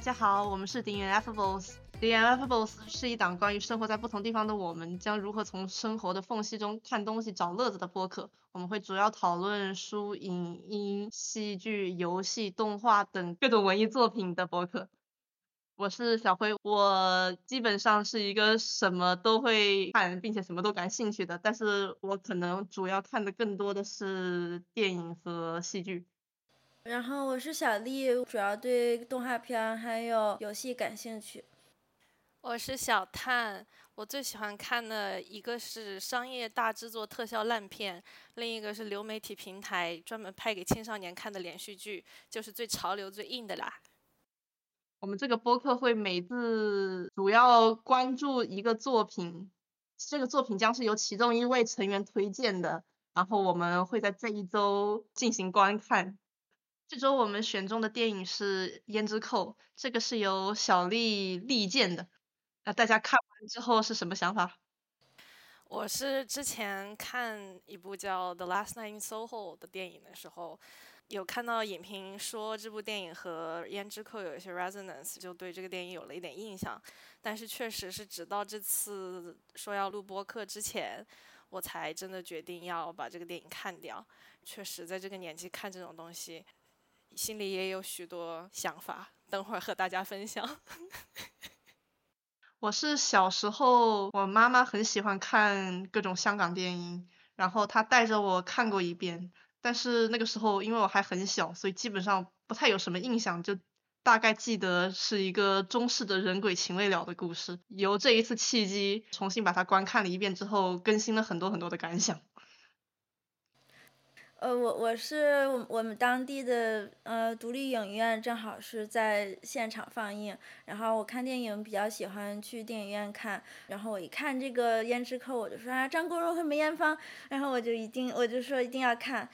大家好，我们是 The Ineffables。The Ineffables 是一档关于生活在不同地方的我们将如何从生活的缝隙中看东西找乐子的播客。我们会主要讨论书、影音、戏剧、游戏、动画等各种文艺作品的播客。我是小辉，我基本上是一个什么都会看，并且什么都感兴趣的，但是我可能主要看的更多的是电影和戏剧。然后我是小丽，主要对动画片还有游戏感兴趣。我是小探，我最喜欢看的一个是商业大制作特效烂片，另一个是流媒体平台专门拍给青少年看的连续剧，就是最潮流最硬的啦。我们这个播客会每次主要关注一个作品，这个作品将是由其中一位成员推荐的，然后我们会在这一周进行观看。这周我们选中的电影是《胭脂扣》，这个是由小丽力荐的。那大家看完之后是什么想法？我是之前看一部叫《The Last Night in Soho》的电影的时候，有看到影评说这部电影和《胭脂扣》有一些 resonance，就对这个电影有了一点印象。但是确实是直到这次说要录播客之前，我才真的决定要把这个电影看掉。确实在这个年纪看这种东西，心里也有许多想法，等会儿和大家分享。我是小时候，我妈妈很喜欢看各种香港电影，然后她带着我看过一遍，但是那个时候因为我还很小，所以基本上不太有什么印象，就大概记得是一个中式的人鬼情未了的故事。由这一次契机，重新把它观看了一遍之后，更新了很多很多的感想。呃，我我是我们当地的呃独立影院，正好是在现场放映。然后我看电影比较喜欢去电影院看。然后我一看这个《胭脂扣》，我就说啊，张国荣和梅艳芳，然后我就一定我就说一定要看。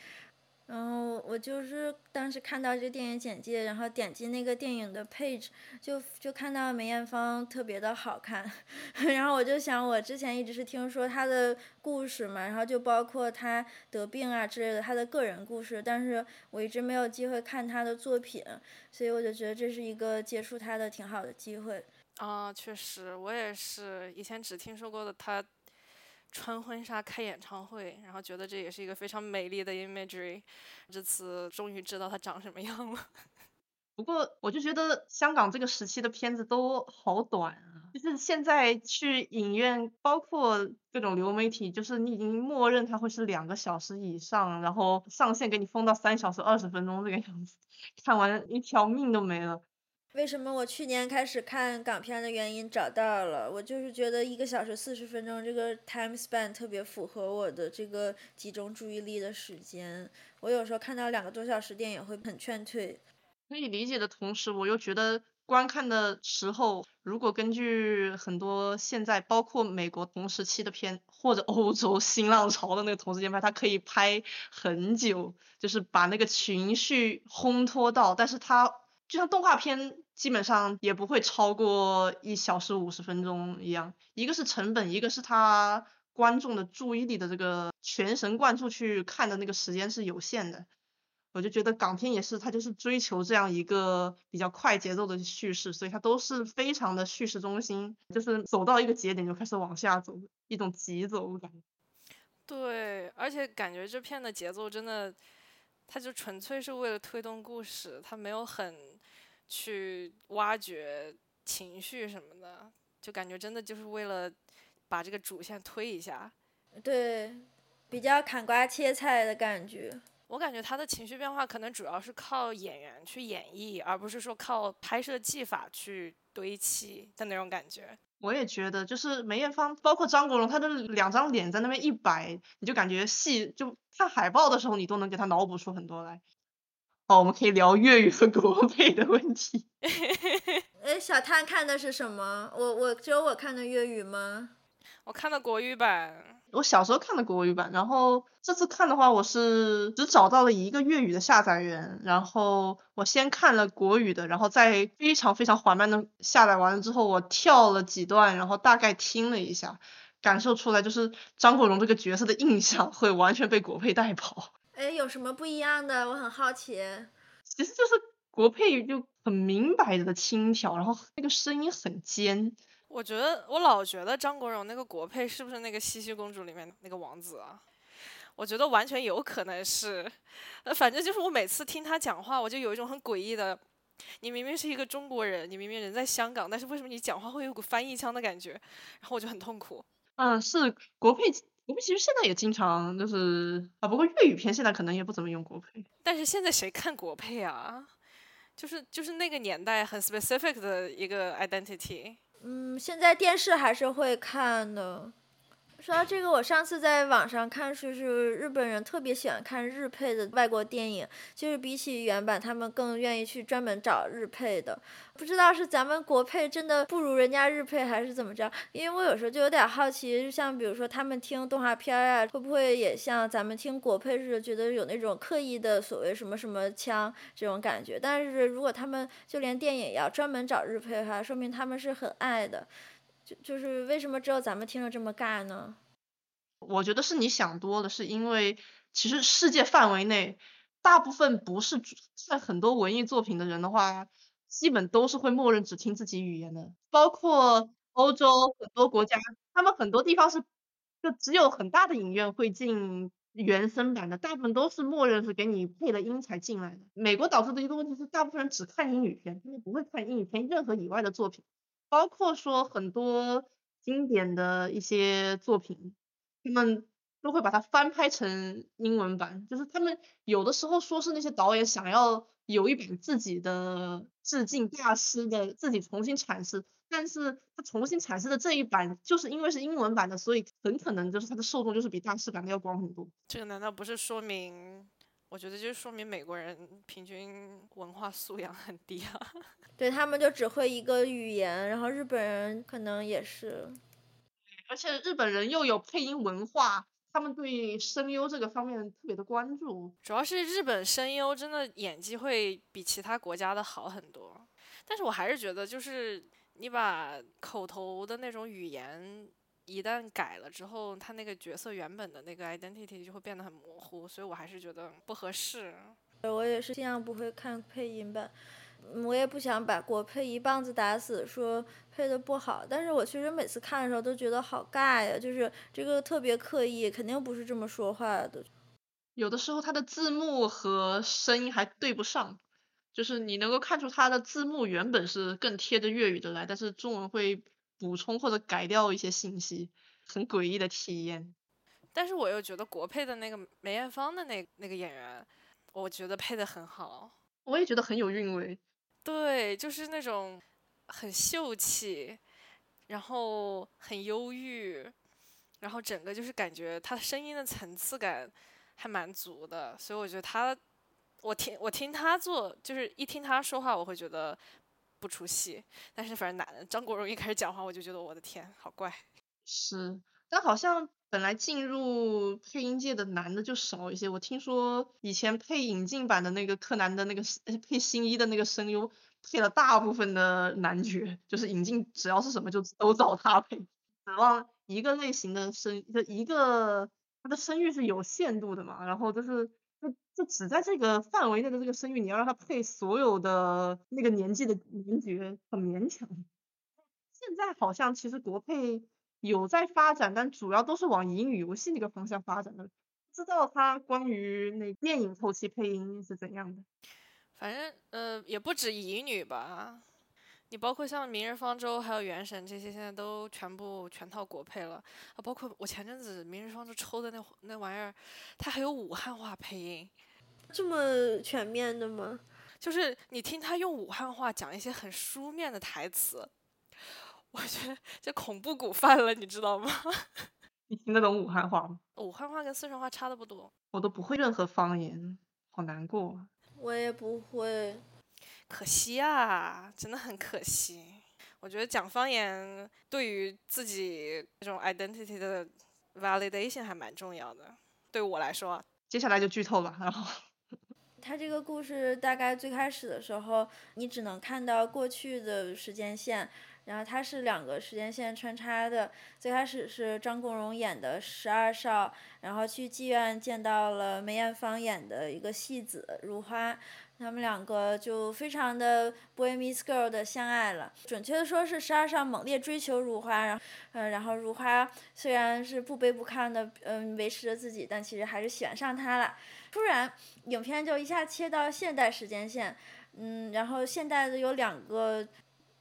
然后我就是当时看到这个电影简介，然后点击那个电影的 page，就就看到梅艳芳特别的好看，然后我就想，我之前一直是听说她的故事嘛，然后就包括她得病啊之类的她的个人故事，但是我一直没有机会看她的作品，所以我就觉得这是一个接触她的挺好的机会。啊，确实，我也是以前只听说过的她。穿婚纱开演唱会，然后觉得这也是一个非常美丽的 imagery。这次终于知道她长什么样了。不过我就觉得香港这个时期的片子都好短啊，就是现在去影院，包括各种流媒体，就是你已经默认它会是两个小时以上，然后上线给你封到三小时二十分钟这个样子，看完一条命都没了。为什么我去年开始看港片的原因找到了，我就是觉得一个小时四十分钟这个 time span 特别符合我的这个集中注意力的时间。我有时候看到两个多小时电影会很劝退。可以理解的同时，我又觉得观看的时候，如果根据很多现在包括美国同时期的片，或者欧洲新浪潮的那个同时间拍，它可以拍很久，就是把那个情绪烘托到，但是它就像动画片。基本上也不会超过一小时五十分钟一样，一个是成本，一个是他观众的注意力的这个全神贯注去看的那个时间是有限的。我就觉得港片也是，它就是追求这样一个比较快节奏的叙事，所以它都是非常的叙事中心，就是走到一个节点就开始往下走，一种急走感觉。对，而且感觉这片的节奏真的，它就纯粹是为了推动故事，它没有很。去挖掘情绪什么的，就感觉真的就是为了把这个主线推一下。对，比较砍瓜切菜的感觉。我感觉他的情绪变化可能主要是靠演员去演绎，而不是说靠拍摄技法去堆砌的那种感觉。我也觉得，就是梅艳芳，包括张国荣，他的两张脸在那边一摆，你就感觉戏就看海报的时候，你都能给他脑补出很多来。哦，我们可以聊粤语和国 配的问题。哎，小探看的是什么？我我只有我看的粤语吗？我看的国语版。我小时候看的国语版，然后这次看的话，我是只找到了一个粤语的下载源，然后我先看了国语的，然后再非常非常缓慢的下载完了之后，我跳了几段，然后大概听了一下，感受出来就是张国荣这个角色的印象会完全被国配带跑。哎，有什么不一样的？我很好奇。其实就是国配就很明摆着的轻佻，然后那个声音很尖。我觉得我老觉得张国荣那个国配是不是那个西西公主里面那个王子啊？我觉得完全有可能是，呃，反正就是我每次听他讲话，我就有一种很诡异的，你明明是一个中国人，你明明人在香港，但是为什么你讲话会有股翻译腔的感觉？然后我就很痛苦。嗯，是国配，国配其实现在也经常就是啊，不过粤语片现在可能也不怎么用国配。但是现在谁看国配啊？就是就是那个年代很 specific 的一个 identity。嗯，现在电视还是会看的。说到这个，我上次在网上看，说是日本人特别喜欢看日配的外国电影，就是比起原版，他们更愿意去专门找日配的。不知道是咱们国配真的不如人家日配，还是怎么着？因为我有时候就有点好奇，就像比如说他们听动画片啊，会不会也像咱们听国配似的，觉得有那种刻意的所谓什么什么腔这种感觉？但是如果他们就连电影也要专门找日配的话，说明他们是很爱的。就就是为什么只有咱们听着这么尬呢？我觉得是你想多了，是因为其实世界范围内，大部分不是看很多文艺作品的人的话，基本都是会默认只听自己语言的。包括欧洲很多国家，他们很多地方是就只有很大的影院会进原声版的，大部分都是默认是给你配了音才进来的。美国导致的一个问题是，大部分人只看英语片，他们不会看英语片任何以外的作品。包括说很多经典的一些作品，他们都会把它翻拍成英文版，就是他们有的时候说是那些导演想要有一版自己的致敬大师的自己重新阐释，但是他重新阐释的这一版就是因为是英文版的，所以很可能就是它的受众就是比大师版的要广很多。这个难道不是说明？我觉得就是说明美国人平均文化素养很低啊。对他们就只会一个语言，然后日本人可能也是。而且日本人又有配音文化，他们对声优这个方面特别的关注。主要是日本声优真的演技会比其他国家的好很多。但是我还是觉得，就是你把口头的那种语言一旦改了之后，他那个角色原本的那个 identity 就会变得很模糊，所以我还是觉得不合适。我也是尽量不会看配音版。我也不想把国配一棒子打死，说配的不好。但是我确实每次看的时候都觉得好尬呀，就是这个特别刻意，肯定不是这么说话的。有的时候他的字幕和声音还对不上，就是你能够看出他的字幕原本是更贴着粤语的来，但是中文会补充或者改掉一些信息，很诡异的体验。但是我又觉得国配的那个梅艳芳的那那个演员，我觉得配的很好。我也觉得很有韵味。对，就是那种很秀气，然后很忧郁，然后整个就是感觉他声音的层次感还蛮足的，所以我觉得他，我听我听他做，就是一听他说话，我会觉得不出戏。但是反正男的张国荣一开始讲话，我就觉得我的天，好怪。是，但好像本来进入配音界的男的就少一些。我听说以前配引进版的那个柯南的那个 配新一的那个声优，配了大部分的男角，就是引进只要是什么就都找他配。指望一个类型的声，就一个他的声域是有限度的嘛，然后就是就只在这个范围内的这个声域，你要让他配所有的那个年纪的男角，很勉强。现在好像其实国配。有在发展，但主要都是往乙女游戏那个方向发展的。不知道他关于那电影后期配音是怎样的？反正呃也不止乙女吧，你包括像《明日方舟》还有《原神》这些，现在都全部全套国配了啊。包括我前阵子《明日方舟》抽的那那玩意儿，它还有武汉话配音，这么全面的吗？就是你听他用武汉话讲一些很书面的台词。我觉得这恐怖谷犯了，你知道吗？你听得懂武汉话吗？武汉话跟四川话差的不多。我都不会任何方言，好难过。我也不会，可惜啊，真的很可惜。我觉得讲方言对于自己这种 identity 的 validation 还蛮重要的。对我来说，接下来就剧透了。然后，他这个故事大概最开始的时候，你只能看到过去的时间线。然后它是两个时间线穿插的，最开始是张国荣演的十二少，然后去妓院见到了梅艳芳演的一个戏子如花。他们两个就非常的 boy meets girl 的相爱了，准确的说是十二少猛烈追求如花，然后，嗯，然后如花虽然是不卑不亢的，嗯，维持着自己，但其实还是喜欢上他了。突然，影片就一下切到现代时间线，嗯，然后现代的有两个。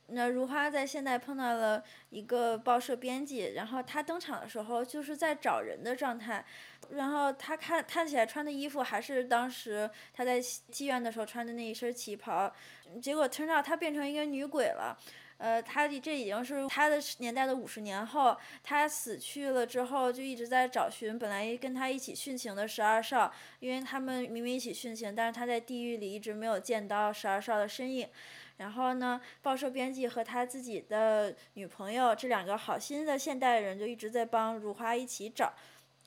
那如花在现代碰到了一个报社编辑，然后他登场的时候就是在找人的状态，然后他看看起来穿的衣服还是当时他在妓院的时候穿的那一身旗袍，结果听到他变成一个女鬼了，呃，他这已经是他的年代的五十年后，他死去了之后就一直在找寻本来跟他一起殉情的十二少，因为他们明明一起殉情，但是他在地狱里一直没有见到十二少的身影。然后呢，报社编辑和他自己的女朋友这两个好心的现代人就一直在帮如花一起找，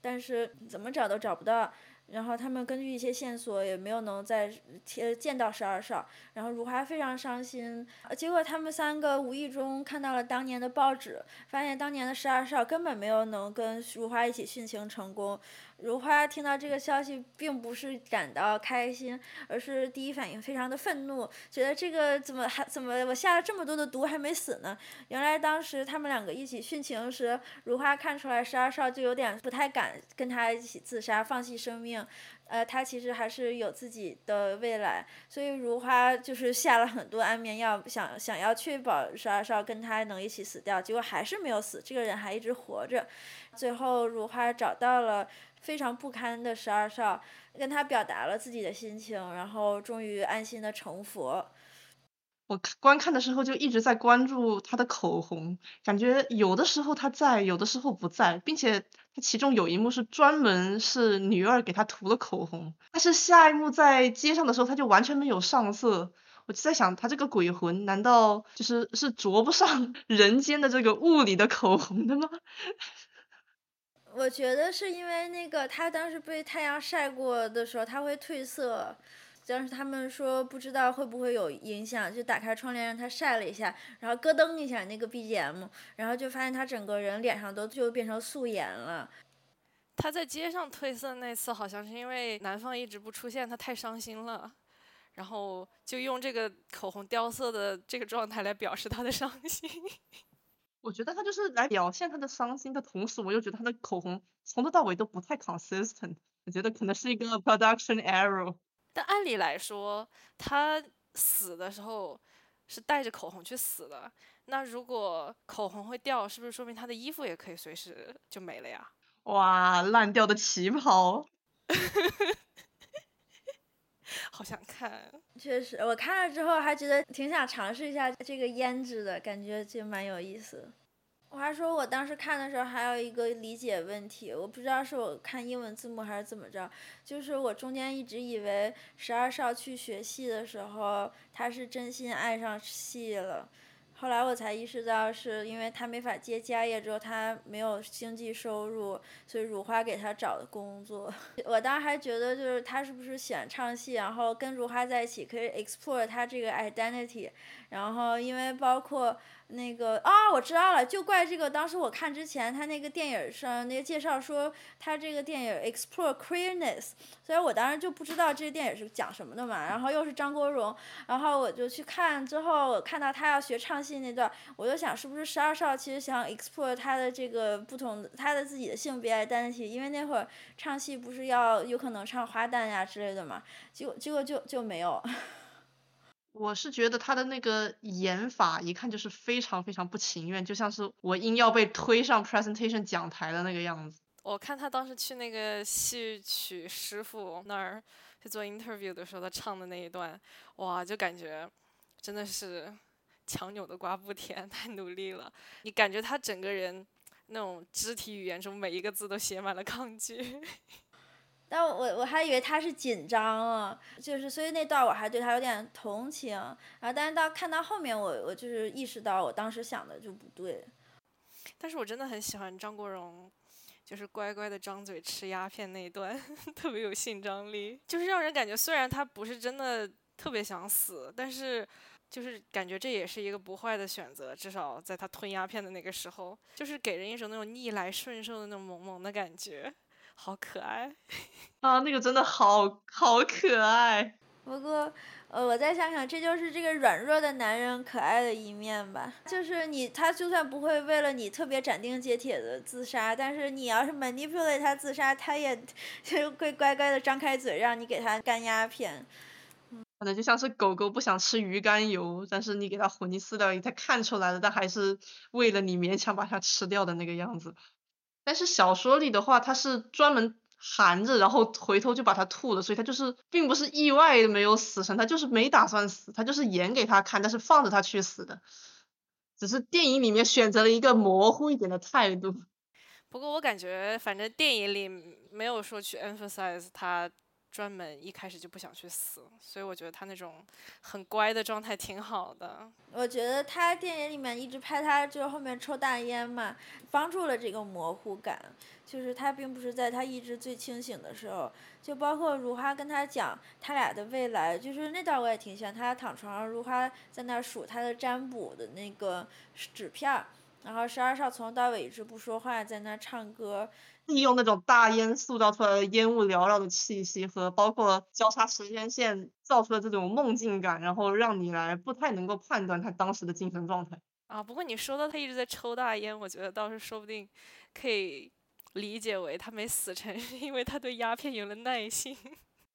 但是怎么找都找不到。然后他们根据一些线索也没有能再见到十二少，然后如花非常伤心。结果他们三个无意中看到了当年的报纸，发现当年的十二少根本没有能跟如花一起殉情成功。如花听到这个消息，并不是感到开心，而是第一反应非常的愤怒，觉得这个怎么还怎么我下了这么多的毒还没死呢？原来当时他们两个一起殉情时，如花看出来十二少就有点不太敢跟他一起自杀，放弃生命。呃，他其实还是有自己的未来，所以如花就是下了很多安眠药，想想要确保十二少跟他能一起死掉，结果还是没有死，这个人还一直活着。最后如花找到了。非常不堪的十二少，跟他表达了自己的心情，然后终于安心的成佛。我观看的时候就一直在关注他的口红，感觉有的时候他在，有的时候不在，并且他其中有一幕是专门是女二给他涂了口红，但是下一幕在街上的时候他就完全没有上色，我就在想他这个鬼魂难道就是是着不上 人间的这个物理的口红的吗？我觉得是因为那个他当时被太阳晒过的时候，他会褪色。当时他们说不知道会不会有影响，就打开窗帘让他晒了一下，然后咯噔一下那个 BGM，然后就发现他整个人脸上都就变成素颜了。他在街上褪色那次好像是因为男方一直不出现，他太伤心了，然后就用这个口红掉色的这个状态来表示他的伤心。我觉得他就是来表现他的伤心的同时，我又觉得他的口红从头到尾都不太 consistent，我觉得可能是一个 production error。但按理来说，他死的时候是带着口红去死的，那如果口红会掉，是不是说明他的衣服也可以随时就没了呀？哇，烂掉的旗袍。好想看，确实，我看了之后还觉得挺想尝试一下这个胭脂的感觉，就蛮有意思。我还说我当时看的时候还有一个理解问题，我不知道是我看英文字幕还是怎么着，就是我中间一直以为十二少去学戏的时候，他是真心爱上戏了。后来我才意识到，是因为他没法接家业，之后他没有经济收入，所以如花给他找的工作。我当时还觉得，就是他是不是喜欢唱戏，然后跟如花在一起可以 explore 他这个 identity，然后因为包括。那个啊，我知道了，就怪这个。当时我看之前，他那个电影上那个介绍说，他这个电影 explore queerness，所以我当时就不知道这个电影是讲什么的嘛。然后又是张国荣，然后我就去看，之后看到他要学唱戏那段，我就想是不是十二少其实想 explore 他的这个不同他的自己的性别 identity，因为那会儿唱戏不是要有可能唱花旦呀之类的嘛，结果结果就就没有。我是觉得他的那个演法一看就是非常非常不情愿，就像是我硬要被推上 presentation 讲台的那个样子。我看他当时去那个戏曲师傅那儿去做 interview 的时候，他唱的那一段，哇，就感觉真的是强扭的瓜不甜，太努力了。你感觉他整个人那种肢体语言中每一个字都写满了抗拒。但我我还以为他是紧张了，就是所以那段我还对他有点同情，然后但是到看到后面我我就是意识到我当时想的就不对。但是我真的很喜欢张国荣，就是乖乖的张嘴吃鸦片那一段，特别有性张力，就是让人感觉虽然他不是真的特别想死，但是就是感觉这也是一个不坏的选择，至少在他吞鸦片的那个时候，就是给人一种那种逆来顺受的那种萌萌的感觉，好可爱 啊！那个真的好好可爱。不过，呃，我再想想，这就是这个软弱的男人可爱的一面吧。就是你，他就算不会为了你特别斩钉截铁的自杀，但是你要是 manipulate 他自杀，他也就会乖乖的张开嘴让你给他干鸦片。可能就像是狗狗不想吃鱼肝油，但是你给它混进饲料里，它看出来了，但还是为了你勉强把它吃掉的那个样子。但是小说里的话，他是专门含着，然后回头就把他吐了，所以他就是并不是意外没有死成，他就是没打算死，他就是演给他看，但是放着他去死的。只是电影里面选择了一个模糊一点的态度。不过我感觉，反正电影里没有说去 emphasize 他。专门一开始就不想去死，所以我觉得他那种很乖的状态挺好的。我觉得他电影里面一直拍他就后面抽大烟嘛，帮助了这个模糊感。就是他并不是在他意志最清醒的时候，就包括如花跟他讲他俩的未来，就是那段我也挺喜欢。他躺床上，如花在那数他的占卜的那个纸片儿，然后十二少从头到尾一直不说话，在那唱歌。利用那种大烟塑造出来的烟雾缭绕的气息和包括交叉时间线造出的这种梦境感，然后让你来不太能够判断他当时的精神状态。啊，不过你说到他一直在抽大烟，我觉得倒是说不定可以理解为他没死成，是 因为他对鸦片有了耐性。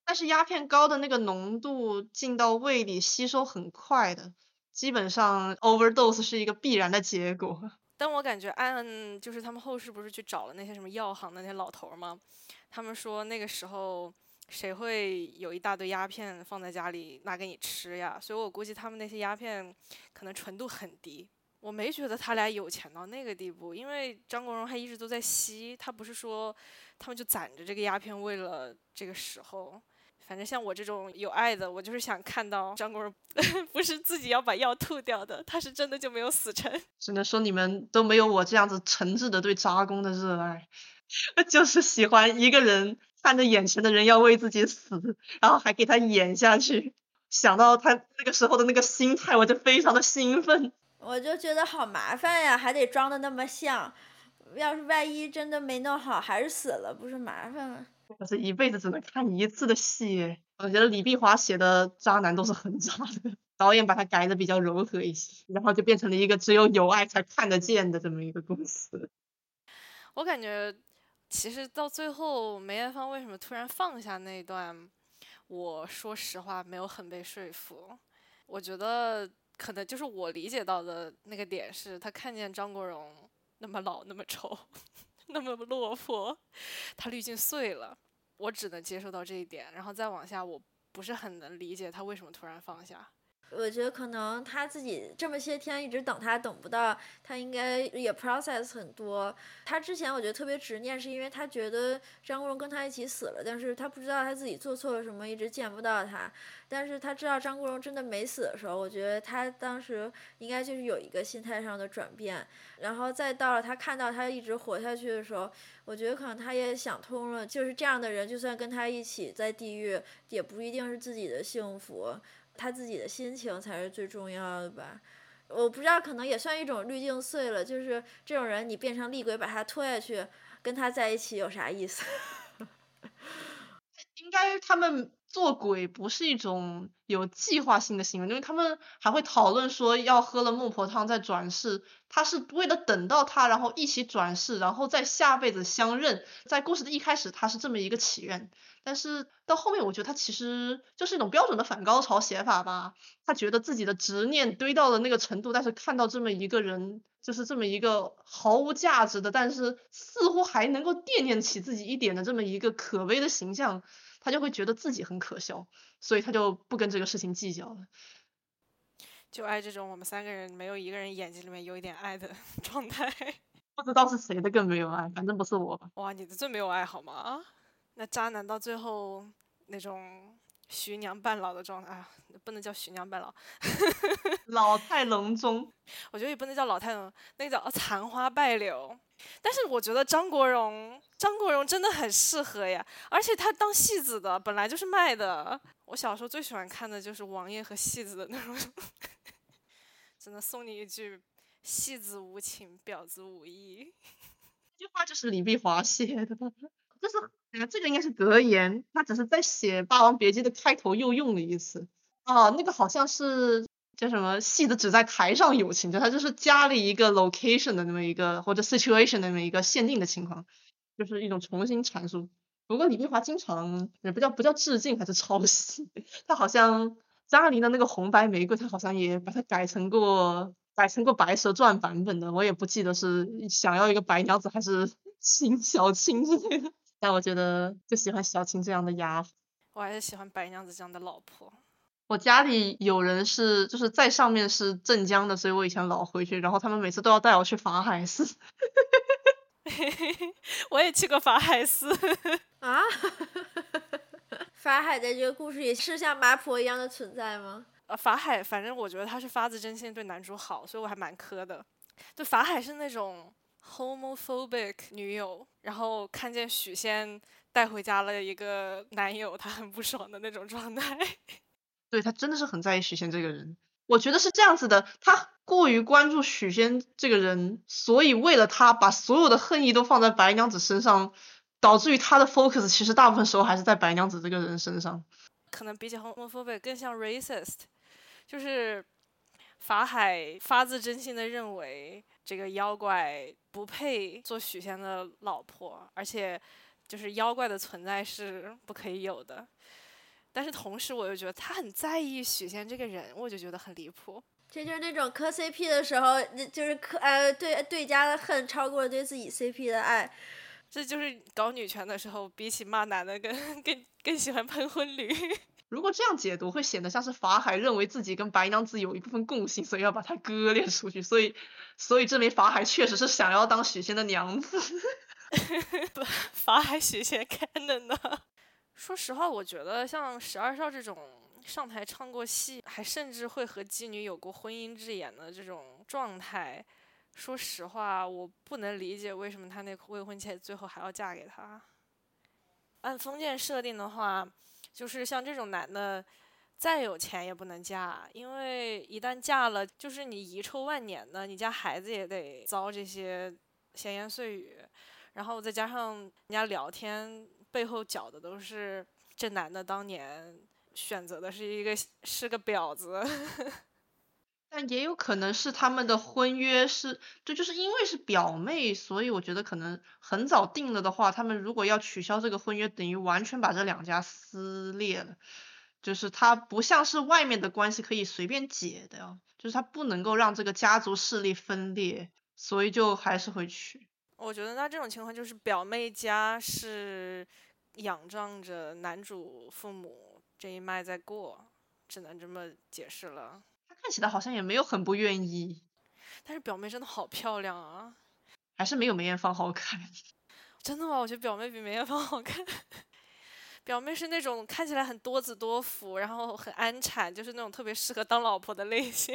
但是鸦片高的那个浓度进到胃里吸收很快的，基本上 overdose 是一个必然的结果。但我感觉按就是他们后世不是去找了那些什么药行的那些老头吗？他们说那个时候谁会有一大堆鸦片放在家里拿给你吃呀？所以我估计他们那些鸦片可能纯度很低。我没觉得他俩有钱到那个地步，因为张国荣还一直都在吸，他不是说他们就攒着这个鸦片为了这个时候。反正像我这种有爱的，我就是想看到张国荣 不是自己要把药吐掉的，他是真的就没有死成。只能说你们都没有我这样子诚挚的对扎工的热爱，就是喜欢一个人看着眼前的人要为自己死，然后还给他演下去。想到他那个时候的那个心态，我就非常的兴奋。我就觉得好麻烦呀，还得装的那么像，要是万一真的没弄好，还是死了，不是麻烦吗？可是一辈子只能看一次的戏，我觉得李碧华写的渣男都是很渣的，导演把他改的比较柔和一些，然后就变成了一个只有有爱才看得见的这么一个故事。我感觉其实到最后梅艳芳为什么突然放下那一段，我说实话没有很被说服。我觉得可能就是我理解到的那个点是，他看见张国荣那么老那么丑。那么落魄，他滤镜碎了，我只能接受到这一点，然后再往下，我不是很能理解他为什么突然放下。我觉得可能他自己这么些天一直等他等不到，他应该也 process 很多。他之前我觉得特别执念，是因为他觉得张国荣跟他一起死了，但是他不知道他自己做错了什么，一直见不到他。但是他知道张国荣真的没死的时候，我觉得他当时应该就是有一个心态上的转变。然后再到了他看到他一直活下去的时候，我觉得可能他也想通了，就是这样的人，就算跟他一起在地狱，也不一定是自己的幸福。他自己的心情才是最重要的吧，我不知道，可能也算一种滤镜碎了。就是这种人，你变成厉鬼把他拖下去，跟他在一起有啥意思？应该他们做鬼不是一种有计划性的行为，因为他们还会讨论说要喝了孟婆汤再转世，他是为了等到他，然后一起转世，然后在下辈子相认。在故事的一开始，他是这么一个祈愿。但是到后面，我觉得他其实就是一种标准的反高潮写法吧。他觉得自己的执念堆到了那个程度，但是看到这么一个人，就是这么一个毫无价值的，但是似乎还能够惦念起自己一点的这么一个可悲的形象，他就会觉得自己很可笑，所以他就不跟这个事情计较了。就爱这种我们三个人没有一个人眼睛里面有一点爱的 状态。不知道是谁的更没有爱，反正不是我。哇，你的最没有爱好吗？那渣男到最后那种徐娘半老的状态啊，不能叫徐娘半老，老态龙钟。我觉得也不能叫老态龙，那个叫残花败柳。但是我觉得张国荣，张国荣真的很适合呀，而且他当戏子的本来就是卖的。我小时候最喜欢看的就是王爷和戏子的那种，真的送你一句：戏子无情，婊子无义。这句话就是李碧华写的吧，这是，这个应该是格言，他只是在写《霸王别姬》的开头又用了一次。哦，那个好像是叫什么“戏子只在台上有情”，就他就是加了一个 location 的那么一个或者 situation 的那么一个限定的情况，就是一种重新阐述。不过李碧华经常也不叫不叫致敬还是抄袭，他好像张爱玲的那个红白玫瑰，他好像也把它改成过改成过白蛇传版本的，我也不记得是想要一个白娘子还是亲小青之类的。但我觉得就喜欢小青这样的丫鬟，我还是喜欢白娘子这样的老婆。我家里有人是就是在上面是镇江的，所以我以前老回去，然后他们每次都要带我去法海寺。我也去过法海寺啊！法海在这个故事也是像麻婆一样的存在吗？呃，法海反正我觉得他是发自真心对男主好，所以我还蛮磕的。就，法海是那种 homophobic 女友，然后看见许仙带回家了一个男友，他很不爽的那种状态。对他真的是很在意许仙这个人。我觉得是这样子的，他过于关注许仙这个人，所以为了他把所有的恨意都放在白娘子身上，导致于他的 focus 其实大部分时候还是在白娘子这个人身上。可能比起 homophobic 更像 racist，就是法海发自真心的认为这个妖怪不配做许仙的老婆，而且就是妖怪的存在是不可以有的。但是同时，我又觉得他很在意许仙这个人，我就觉得很离谱。这就是那种磕 CP 的时候，就是磕呃对对家的恨超过了对自己 CP 的爱。这就是搞女权的时候，比起骂男的更更更喜欢喷婚驴。如果这样解读，会显得像是法海认为自己跟白娘子有一部分共性，所以要把他割裂出去。所以，所以证明法海确实是想要当许仙的娘子。法海许仙看的呢？说实话，我觉得像十二少这种上台唱过戏，还甚至会和妓女有过婚姻之言的这种状态，说实话，我不能理解为什么他那未婚妻最后还要嫁给他。按封建设定的话，就是像这种男的，再有钱也不能嫁，因为一旦嫁了，就是你遗臭万年的，你家孩子也得遭这些闲言碎语，然后再加上人家聊天。背后搅的都是这男的当年选择的是一个是个婊子，但也有可能是他们的婚约是，这就是因为是表妹，所以我觉得可能很早定了的话，他们如果要取消这个婚约，等于完全把这两家撕裂了，就是他不像是外面的关系可以随便解的，就是他不能够让这个家族势力分裂，所以就还是会娶。我觉得那这种情况就是表妹家是仰仗着男主父母这一脉在过，只能这么解释了。他看起来好像也没有很不愿意，但是表妹真的好漂亮啊，还是没有梅艳芳好看。真的吗？我觉得表妹比梅艳芳好看。表妹是那种看起来很多子多福，然后很安产，就是那种特别适合当老婆的类型。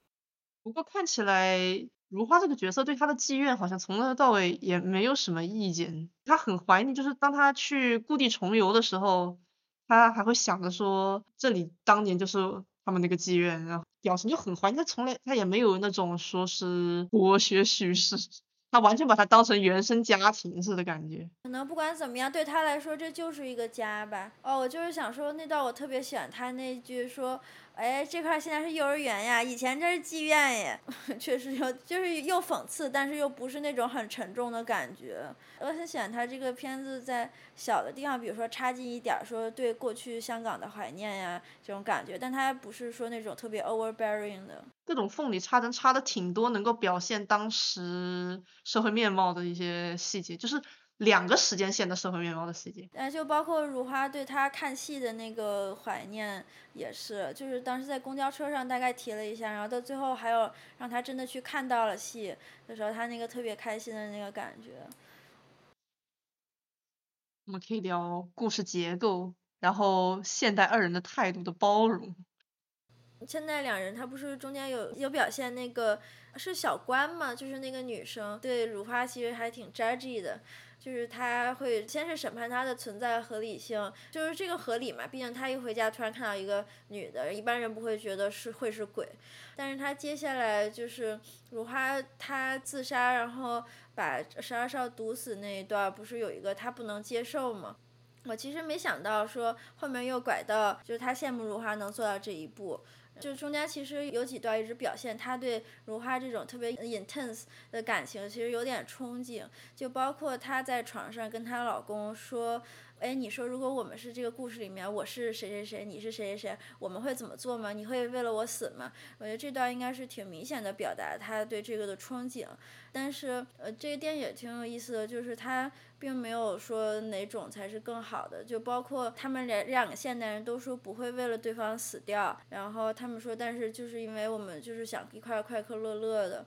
不过看起来。如花这个角色对他的妓院好像从头到尾也没有什么意见，他很怀念，就是当他去故地重游的时候，他还会想着说这里当年就是他们那个妓院，然后表情就很怀念，他从来他也没有那种说是博学叙事。他完全把它当成原生家庭似的感觉。可能不管怎么样，对他来说这就是一个家吧。哦，我就是想说那段我特别喜欢他那句说，哎，这块现在是幼儿园呀，以前这是妓院耶。确实有，就是又讽刺，但是又不是那种很沉重的感觉。我很喜欢他这个片子在小的地方，比如说插进一点说对过去香港的怀念呀这种感觉，但他不是说那种特别 overbearing 的。各种缝里插针插的挺多，能够表现当时社会面貌的一些细节，就是两个时间线的社会面貌的细节。呃，就包括如花对他看戏的那个怀念也是，就是当时在公交车上大概提了一下，然后到最后还有让他真的去看到了戏的时候，他那个特别开心的那个感觉。我们可以聊故事结构。然后现代二人的态度的包容。现在两人他不是中间有有表现那个是小关嘛，就是那个女生对如花其实还挺 judgy 的。就是他会先是审判他的存在合理性，就是这个合理嘛？毕竟他一回家突然看到一个女的，一般人不会觉得是会是鬼。但是他接下来就是如花他自杀，然后把十二少毒死那一段，不是有一个他不能接受吗？我其实没想到说后面又拐到，就是他羡慕如花能做到这一步。就中间其实有几段一直表现他对如花这种特别 intense 的感情，其实有点憧憬。就包括她在床上跟她老公说：“哎，你说如果我们是这个故事里面，我是谁谁谁，你是谁谁谁，我们会怎么做吗？你会为了我死吗？”我觉得这段应该是挺明显的表达他对这个的憧憬。但是呃，这个电影挺有意思的，就是他。并没有说哪种才是更好的，就包括他们两两个现代人都说不会为了对方死掉，然后他们说，但是就是因为我们就是想一块快快乐乐的。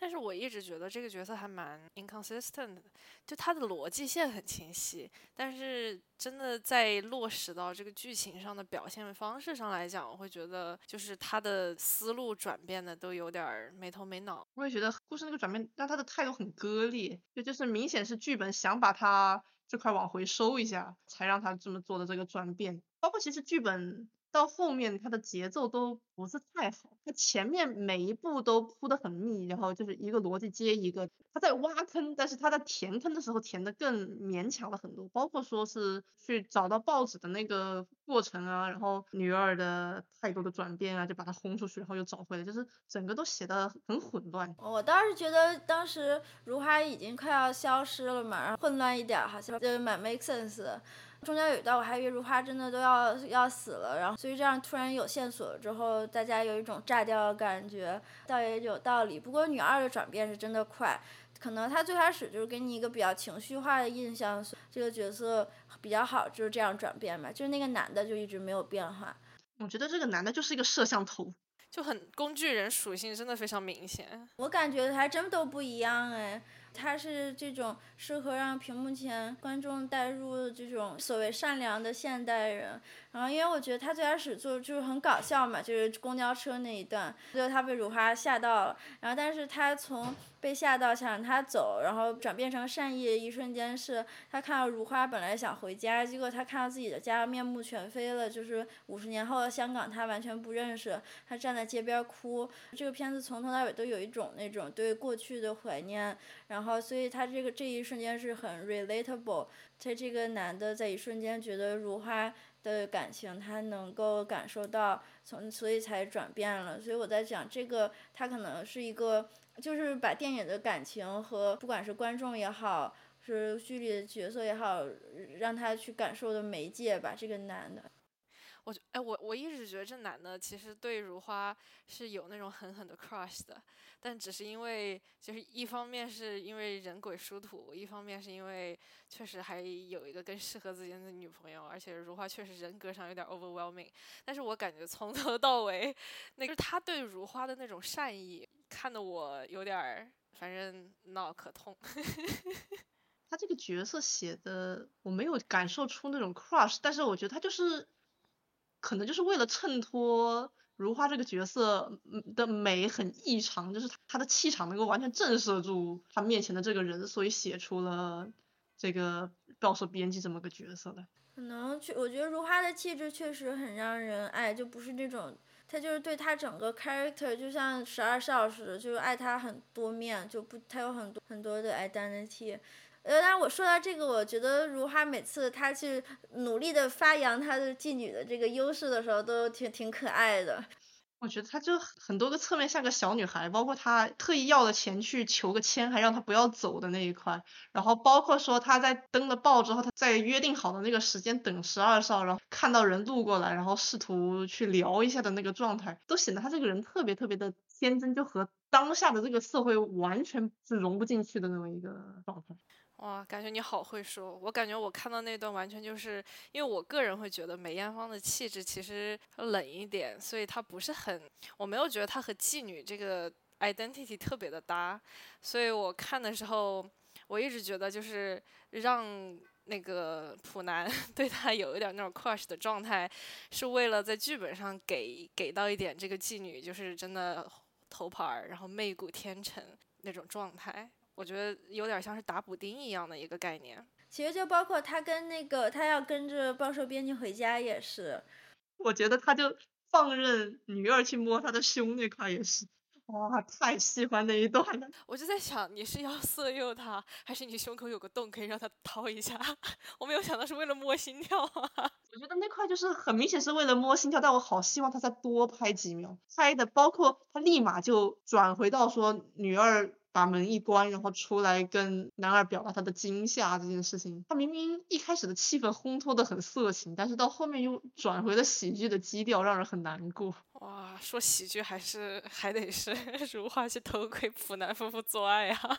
但是我一直觉得这个角色还蛮 inconsistent 的，就他的逻辑线很清晰，但是真的在落实到这个剧情上的表现方式上来讲，我会觉得就是他的思路转变的都有点没头没脑。我也觉得故事那个转变让他的态度很割裂，就就是明显是剧本想把他这块往回收一下，才让他这么做的这个转变。包括其实剧本。到后面它的节奏都不是太好，它前面每一步都铺的很密，然后就是一个逻辑接一个，他在挖坑，但是他在填坑的时候填的更勉强了很多，包括说是去找到报纸的那个过程啊，然后女二的态度的转变啊，就把他轰出去，然后又找回来，就是整个都写的很混乱。我倒是觉得当时如花已经快要消失了嘛，然后混乱一点好像就蛮 make sense。中间有一段我还以为如花真的都要要死了，然后所以这样突然有线索之后，大家有一种炸掉的感觉，倒也有道理。不过女二的转变是真的快，可能她最开始就是给你一个比较情绪化的印象，这个角色比较好，就是这样转变吧。就是那个男的就一直没有变化。我觉得这个男的就是一个摄像头，就很工具人属性，真的非常明显。我感觉还真都不一样哎。他是这种适合让屏幕前观众带入这种所谓善良的现代人。然后，因为我觉得他最开始就就是很搞笑嘛，就是公交车那一段，最后他被如花吓到了。然后，但是他从被吓到想让他走，然后转变成善意的一瞬间是，他看到如花本来想回家，结果他看到自己的家面目全非了，就是五十年后的香港，他完全不认识。他站在街边哭。这个片子从头到尾都有一种那种对过去的怀念，然后，所以他这个这一瞬间是很 relatable。他这个男的在一瞬间觉得如花。的感情，他能够感受到，从所以才转变了。所以我在讲这个，他可能是一个，就是把电影的感情和不管是观众也好，是剧里的角色也好，让他去感受的媒介吧。这个男的。我哎，我我一直觉得这男的其实对如花是有那种狠狠的 crush 的，但只是因为就是一方面是因为人鬼殊途，一方面是因为确实还有一个更适合自己的女朋友，而且如花确实人格上有点 overwhelming。但是我感觉从头到尾，那个他对如花的那种善意，看得我有点儿反正脑壳痛。他这个角色写的我没有感受出那种 crush，但是我觉得他就是。可能就是为了衬托如花这个角色的美很异常，就是她的气场能够完全震慑住他面前的这个人，所以写出了这个报社编辑这么个角色的。可能确，我觉得如花的气质确实很让人爱，就不是那种，他就是对他整个 character 就像十二少似的，就是爱他很多面，就不他有很多很多的 identity。呃，但是我说到这个，我觉得如花每次她去努力的发扬她的妓女的这个优势的时候，都挺挺可爱的。我觉得她就很多个侧面像个小女孩，包括她特意要了钱去求个签，还让她不要走的那一块，然后包括说她在登了报之后，她在约定好的那个时间等十二少，然后看到人路过来，然后试图去聊一下的那个状态，都显得她这个人特别特别的天真，就和当下的这个社会完全是融不进去的那么一个状态。哇，感觉你好会说，我感觉我看到那段完全就是因为我个人会觉得梅艳芳的气质其实冷一点，所以她不是很，我没有觉得她和妓女这个 identity 特别的搭，所以我看的时候，我一直觉得就是让那个普南 对他有一点那种 crush 的状态，是为了在剧本上给给到一点这个妓女就是真的头牌儿，然后媚骨天成那种状态。我觉得有点像是打补丁一样的一个概念。其实就包括他跟那个他要跟着报社编辑回家也是，我觉得他就放任女二去摸他的胸那块也是，哇，太喜欢那一段了。我就在想，你是要色诱他，还是你胸口有个洞可以让他掏一下？我没有想到是为了摸心跳啊。我觉得那块就是很明显是为了摸心跳，但我好希望他再多拍几秒，拍的包括他立马就转回到说女二。把门一关，然后出来跟男二表达他的惊吓这件事情。他明明一开始的气氛烘托的很色情，但是到后面又转回了喜剧的基调，让人很难过。哇，说喜剧还是还得是 如花去偷窥普男夫妇做爱啊！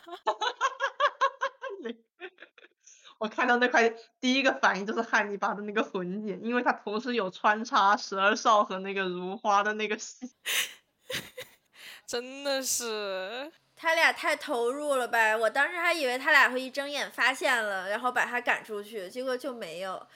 我看到那块第一个反应就是汉尼拔的那个混剪，因为他同时有穿插十二少和那个如花的那个戏，真的是。他俩太投入了吧！我当时还以为他俩会一睁眼发现了，然后把他赶出去，结果就没有。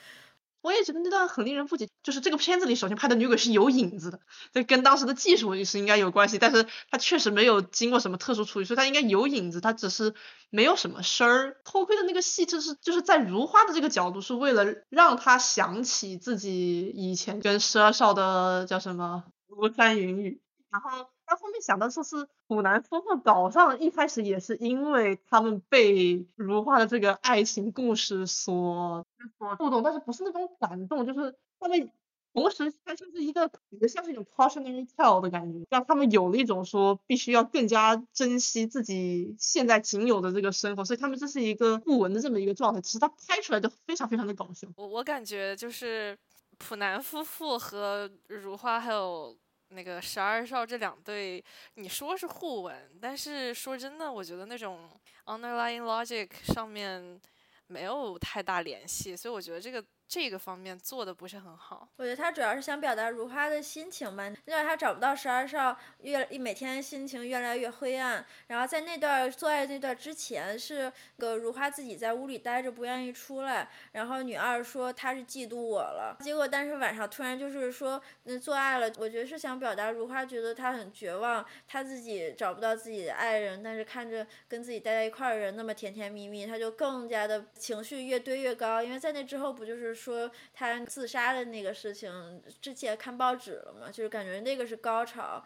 我也觉得那段很令人不解，就是这个片子里首先拍的女鬼是有影子的，这跟当时的技术也是应该有关系，但是他确实没有经过什么特殊处理，所以他应该有影子，他只是没有什么声儿。偷窥的那个戏就是就是在如花的这个角度，是为了让他想起自己以前跟十二少的叫什么庐山云雨，然后。他后面想到说是普南夫妇搞上，一开始也是因为他们被如花的这个爱情故事所所触动，但是不是那种感动，就是他们同时它就是一个也得像是一种 cautionary tale 的感觉，让他们有了一种说必须要更加珍惜自己现在仅有的这个生活，所以他们这是一个互文的这么一个状态，其实他拍出来就非常非常的搞笑。我我感觉就是普南夫妇和如花还有。那个十二少这两对，你说是互文，但是说真的，我觉得那种 underlying logic 上面没有太大联系，所以我觉得这个。这个方面做的不是很好，我觉得他主要是想表达如花的心情吧。那段他找不到十二少，越每天心情越来越灰暗。然后在那段做爱那段之前，是个如花自己在屋里待着，不愿意出来。然后女二说她是嫉妒我了。结果但是晚上突然就是说那做爱了。我觉得是想表达如花觉得她很绝望，她自己找不到自己的爱人，但是看着跟自己待在一块的人那么甜甜蜜蜜，她就更加的情绪越堆越高。因为在那之后不就是。说他自杀的那个事情，之前看报纸了嘛，就是感觉那个是高潮。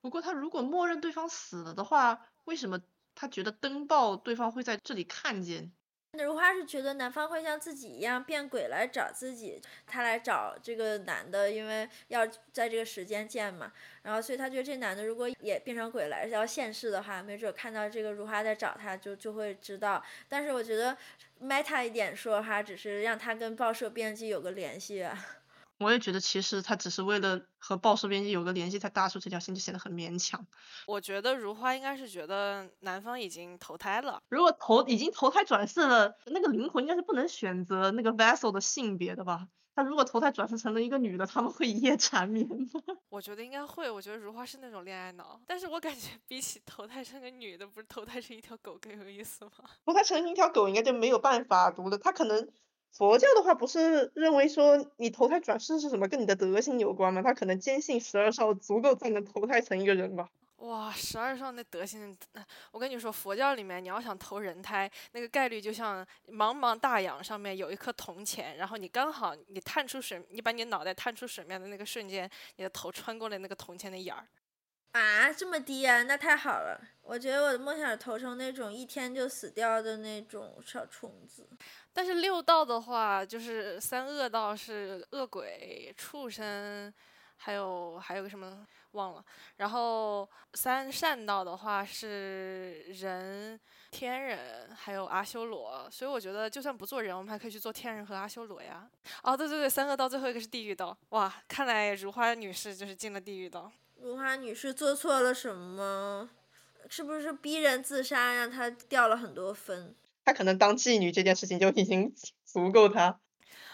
不过他如果默认对方死了的话，为什么他觉得登报对方会在这里看见？那如花是觉得男方会像自己一样变鬼来找自己，她来找这个男的，因为要在这个时间见嘛。然后所以她觉得这男的如果也变成鬼来要现世的话，没准看到这个如花在找他，就就会知道。但是我觉得 meta 一点说哈，只是让他跟报社编辑有个联系。我也觉得，其实他只是为了和报社编辑有个联系，才搭出这条线，就显得很勉强。我觉得如花应该是觉得男方已经投胎了。如果投已经投胎转世了，那个灵魂应该是不能选择那个 vessel 的性别的吧？他如果投胎转世成了一个女的，他们会一夜缠绵吗？我觉得应该会。我觉得如花是那种恋爱脑，但是我感觉比起投胎成个女的，不是投胎成一条狗更有意思吗？投胎成一条狗应该就没有办法读了，他可能。佛教的话不是认为说你投胎转世是什么跟你的德行有关吗？他可能坚信十二少足够才能投胎成一个人吧。哇，十二少那德行，我跟你说，佛教里面你要想投人胎，那个概率就像茫茫大洋上面有一颗铜钱，然后你刚好你探出水，你把你脑袋探出水面的那个瞬间，你的头穿过了那个铜钱的眼儿。啊，这么低啊，那太好了。我觉得我的梦想投成那种一天就死掉的那种小虫子。但是六道的话，就是三恶道是恶鬼、畜生，还有还有个什么忘了。然后三善道的话是人、天人，还有阿修罗。所以我觉得，就算不做人，我们还可以去做天人和阿修罗呀。哦，对对对，三恶道最后一个是地狱道。哇，看来如花女士就是进了地狱道。如花女士做错了什么？是不是逼人自杀，让她掉了很多分？他可能当妓女这件事情就已经足够他。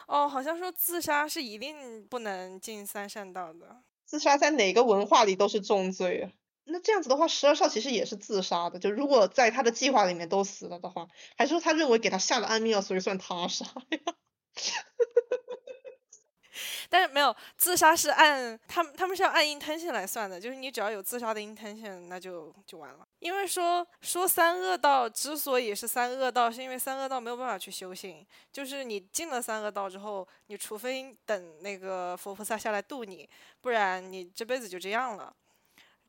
哦，好像说自杀是一定不能进三善道的。自杀在哪个文化里都是重罪啊。那这样子的话，十二少其实也是自杀的。就如果在他的计划里面都死了的话，还是说他认为给他下了安眠药，所以算他杀呀？但是没有自杀是按他们他们是要按 intention 来算的，就是你只要有自杀的 intention，那就就完了。因为说说三恶道之所以是三恶道，是因为三恶道没有办法去修行，就是你进了三恶道之后，你除非等那个佛菩萨下来渡你，不然你这辈子就这样了。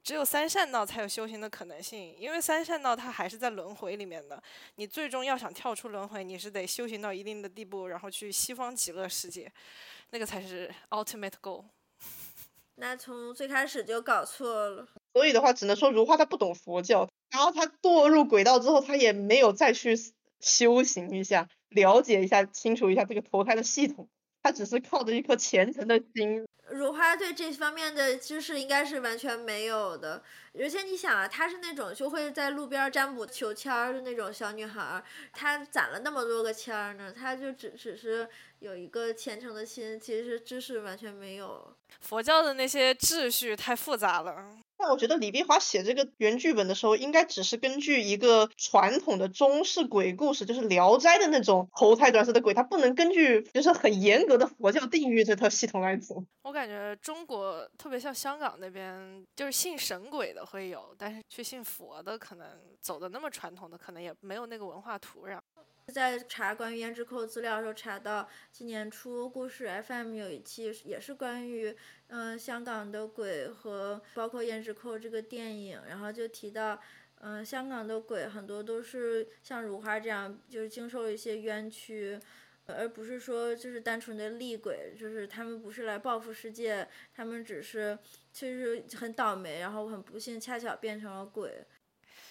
只有三善道才有修行的可能性，因为三善道它还是在轮回里面的。你最终要想跳出轮回，你是得修行到一定的地步，然后去西方极乐世界，那个才是 ultimate goal。那从最开始就搞错了。所以的话，只能说如花她不懂佛教，然后她堕入轨道之后，她也没有再去修行一下，了解一下、清楚一下这个投胎的系统，她只是靠着一颗虔诚的心。如花对这方面的知识应该是完全没有的，而且你想啊，她是那种就会在路边占卜求签儿的那种小女孩儿，她攒了那么多个签儿呢，她就只只是有一个虔诚的心，其实知识完全没有。佛教的那些秩序太复杂了。但我觉得李碧华写这个原剧本的时候，应该只是根据一个传统的中式鬼故事，就是《聊斋》的那种投胎转世的鬼，他不能根据就是很严格的佛教定域这套系统来走。我感觉中国特别像香港那边，就是信神鬼的会有，但是去信佛的可能走的那么传统的，可能也没有那个文化土壤。在查关于胭脂扣资料的时候，查到今年初故事 FM 有一期也是关于嗯香港的鬼和包括胭脂扣这个电影，然后就提到嗯香港的鬼很多都是像如花这样，就是经受一些冤屈，而不是说就是单纯的厉鬼，就是他们不是来报复世界，他们只是其实很倒霉，然后很不幸恰巧变成了鬼。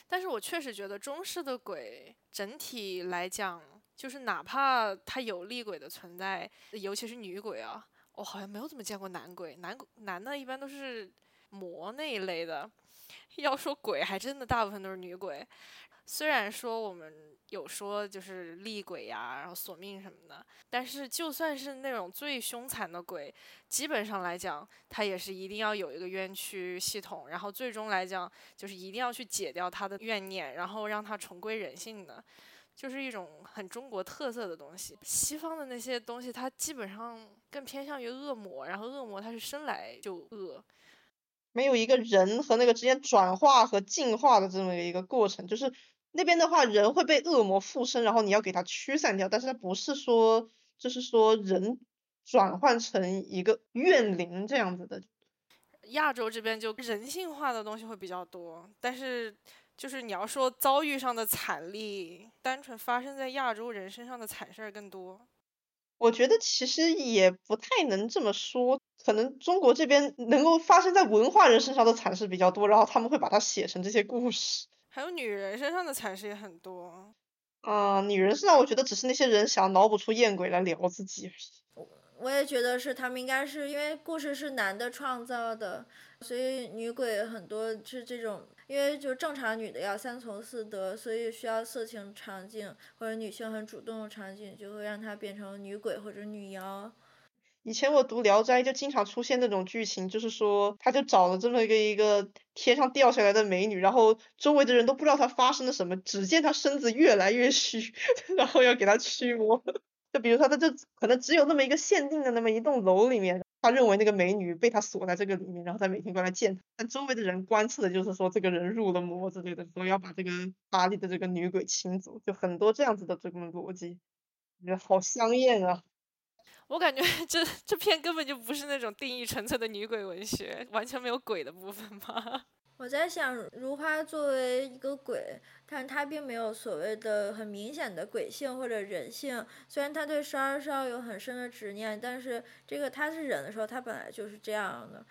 但是我确实觉得中式的鬼整体来讲，就是哪怕他有厉鬼的存在，尤其是女鬼啊，我好像没有怎么见过男鬼。男男的一般都是魔那一类的，要说鬼，还真的大部分都是女鬼。虽然说我们有说就是厉鬼呀，然后索命什么的，但是就算是那种最凶残的鬼，基本上来讲，他也是一定要有一个冤屈系统，然后最终来讲，就是一定要去解掉他的怨念，然后让他重归人性的，就是一种很中国特色的东西。西方的那些东西，它基本上更偏向于恶魔，然后恶魔它是生来就恶，没有一个人和那个之间转化和进化的这么一个过程，就是。那边的话，人会被恶魔附身，然后你要给他驱散掉，但是他不是说，就是说人转换成一个怨灵这样子的。亚洲这边就人性化的东西会比较多，但是就是你要说遭遇上的惨例，单纯发生在亚洲人身上的惨事儿更多。我觉得其实也不太能这么说，可能中国这边能够发生在文化人身上的惨事比较多，然后他们会把它写成这些故事。还有女人身上的惨事也很多。啊，女人身上我觉得只是那些人想脑补出艳鬼来聊自己而已。我我也觉得是，他们应该是因为故事是男的创造的，所以女鬼很多是这种，因为就正常女的要三从四德，所以需要色情场景或者女性很主动的场景，就会让她变成女鬼或者女妖。以前我读《聊斋》就经常出现那种剧情，就是说他就找了这么一个一个天上掉下来的美女，然后周围的人都不知道他发生了什么，只见他身子越来越虚，然后要给他驱魔。就比如说他就可能只有那么一个限定的那么一栋楼里面，他认为那个美女被他锁在这个里面，然后他每天过来见他，但周围的人观测的就是说这个人入了魔之类的，所以要把这个巴黎的这个女鬼请走，就很多这样子的这个逻辑，觉得好香艳啊。我感觉 这这篇根本就不是那种定义纯粹的女鬼文学，完全没有鬼的部分吗？我在想，如花作为一个鬼，但她并没有所谓的很明显的鬼性或者人性。虽然她对十二少有很深的执念，但是这个她是人的时候，她本来就是这样的。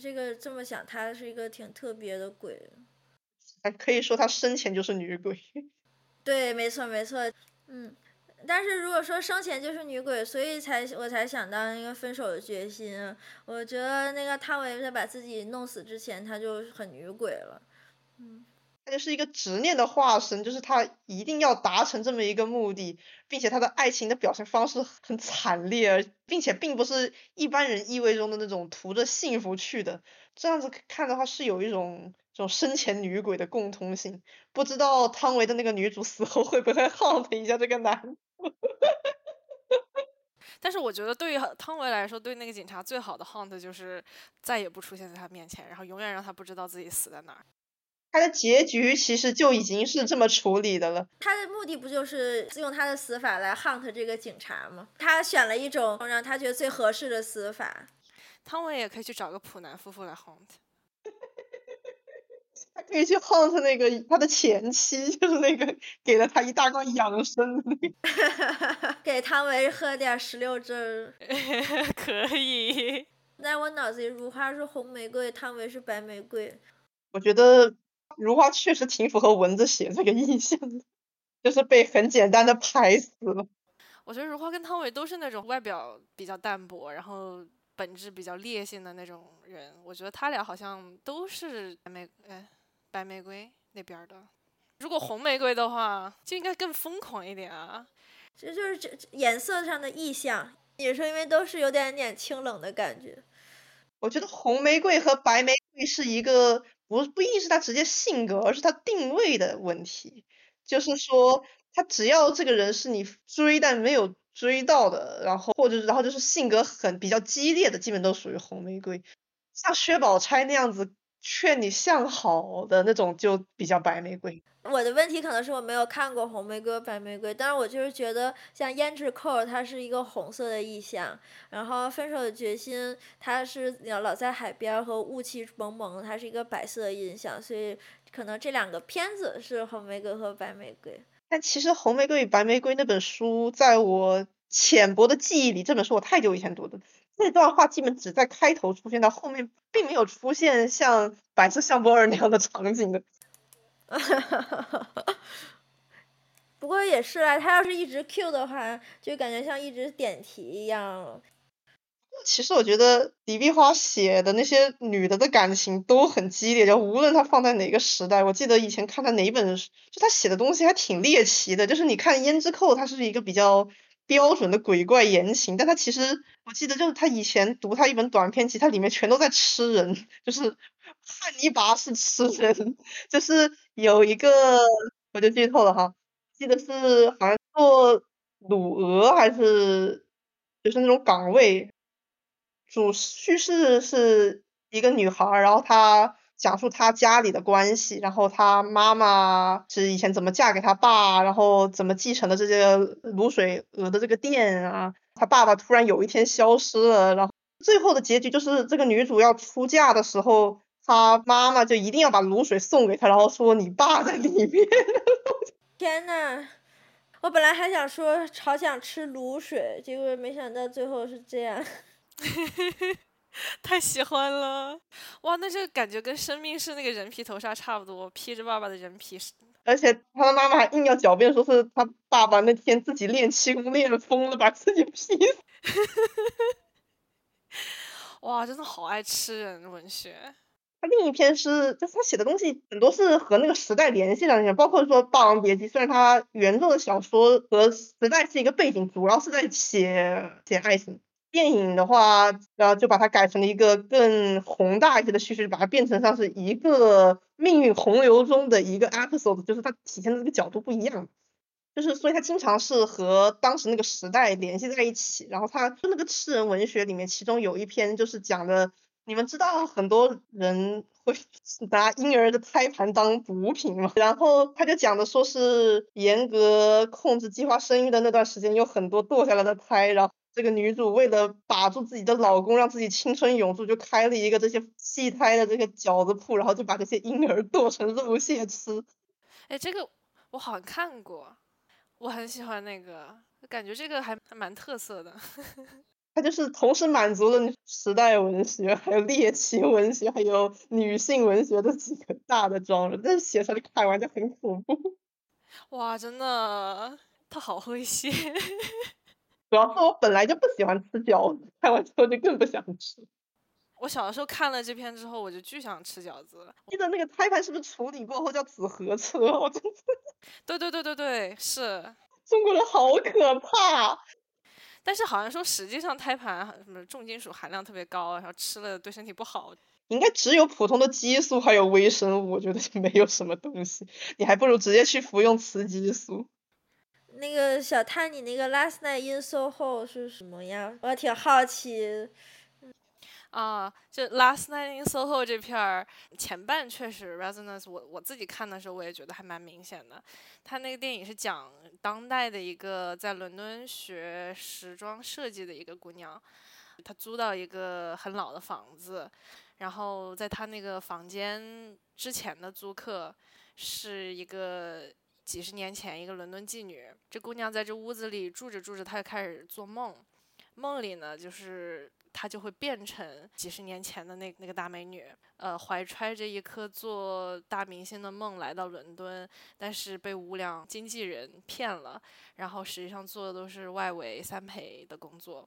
这个这么想，她是一个挺特别的鬼。还可以说她生前就是女鬼。对，没错没错，嗯。但是如果说生前就是女鬼，所以才我才想到那个分手的决心。我觉得那个汤唯在把自己弄死之前，她就很女鬼了。嗯，她就是一个执念的化身，就是她一定要达成这么一个目的，并且她的爱情的表现方式很惨烈，并且并不是一般人意味中的那种图着幸福去的。这样子看的话，是有一种这种生前女鬼的共通性。不知道汤唯的那个女主死后会不会 恨一下这个男？但是我觉得对于汤唯来说，对那个警察最好的 haunt 就是再也不出现在他面前，然后永远让他不知道自己死在哪儿。他的结局其实就已经是这么处理的了。他的目的不就是用他的死法来 hunt 这个警察吗？他选了一种让他觉得最合适的死法。汤唯也可以去找个普男夫妇来 hunt。他可以去 hunt 那个他的前妻，就是那个给了他一大罐养生的那个。给汤唯喝点石榴汁。可以。在我脑子里，如花是红玫瑰，汤唯是白玫瑰。我觉得。如花确实挺符合蚊子血这个印象的，就是被很简单的拍死了。我觉得如花跟汤唯都是那种外表比较淡薄，然后本质比较烈性的那种人。我觉得他俩好像都是白玫哎白玫瑰那边的。如果红玫瑰的话，就应该更疯狂一点啊。这就是这颜色上的意象，也是因为都是有点点清冷的感觉。我觉得红玫瑰和白玫瑰是一个。不不一定是他直接性格，而是他定位的问题。就是说，他只要这个人是你追但没有追到的，然后或者然后就是性格很比较激烈的，基本都属于红玫瑰。像薛宝钗那样子劝你向好的那种，就比较白玫瑰。我的问题可能是我没有看过红玫瑰、白玫瑰，但是我就是觉得像胭脂扣，它是一个红色的意象，然后分手的决心，它是老在海边和雾气蒙蒙，它是一个白色的印象，所以可能这两个片子是红玫瑰和白玫瑰。但其实红玫瑰与白玫瑰那本书，在我浅薄的记忆里，这本书我太久以前读的，那段话基本只在开头出现，到后面并没有出现像白色相簿二那样的场景的。哈哈哈哈哈！不过也是啊，他要是一直 Q 的话，就感觉像一直点题一样。其实我觉得李碧华写的那些女的的感情都很激烈，就无论她放在哪个时代。我记得以前看她哪本，就她写的东西还挺猎奇的。就是你看《胭脂扣》，它是一个比较标准的鬼怪言情，但他其实我记得就是他以前读他一本短篇集，他里面全都在吃人，就是汉尼拔是吃人，就是。有一个我就剧透了哈，记得是好像做鲁俄还是就是那种岗位，主叙事是一个女孩，然后她讲述她家里的关系，然后她妈妈是以前怎么嫁给她爸，然后怎么继承的这些卤水鹅的这个店啊，她爸爸突然有一天消失了，然后最后的结局就是这个女主要出嫁的时候。他妈妈就一定要把卤水送给他，然后说你爸在里面。天呐，我本来还想说好想吃卤水，结果没想到最后是这样。太喜欢了，哇，那这个感觉跟生命是那个人皮头纱差不多，披着爸爸的人皮。而且他的妈妈还硬要狡辩说是他爸爸那天自己练气功练疯了，把自己劈死。哇，真的好爱吃人文学。他另一篇是，就是他写的东西很多是和那个时代联系的，包括说《霸王别姬》，虽然他原作的小说和时代是一个背景，主要是在写写爱情。电影的话，然后就把它改成了一个更宏大一些的叙事，把它变成像是一个命运洪流中的一个 episode，就是它体现的这个角度不一样，就是所以它经常是和当时那个时代联系在一起。然后他就那个吃人文学里面，其中有一篇就是讲的。你们知道很多人会 拿婴儿的胎盘当补品吗？然后他就讲的说是严格控制计划生育的那段时间，有很多堕下来的胎。然后这个女主为了把住自己的老公，让自己青春永驻，就开了一个这些戏胎的这个饺子铺，然后就把这些婴儿剁成肉馅吃。哎，这个我好像看过，我很喜欢那个，感觉这个还还蛮特色的。它就是同时满足了时代文学、还有猎奇文学、还有女性文学的几个大的装置，但是写出来看完就很恐怖。哇，真的，他好会写。主要是我本来就不喜欢吃饺子，看完之后就更不想吃。我小的时候看了这篇之后，我就巨想吃饺子。记得那个胎盘是不是处理过后叫紫河车？我真的。对对对对对，是。中国人好可怕。但是好像说，实际上胎盘什么重金属含量特别高，然后吃了对身体不好。应该只有普通的激素还有微生物，我觉得就没有什么东西。你还不如直接去服用雌激素。那个小探，你那个《Last Night in Soho》是什么呀？我挺好奇。啊，就《Last Night in Soho》这片儿前半确实 resonance，我我自己看的时候我也觉得还蛮明显的。他那个电影是讲当代的一个在伦敦学时装设计的一个姑娘，她租到一个很老的房子，然后在她那个房间之前的租客是一个几十年前一个伦敦妓女。这姑娘在这屋子里住着住着，她就开始做梦，梦里呢就是。她就会变成几十年前的那那个大美女，呃，怀揣着一颗做大明星的梦来到伦敦，但是被无良经纪人骗了，然后实际上做的都是外围三陪的工作。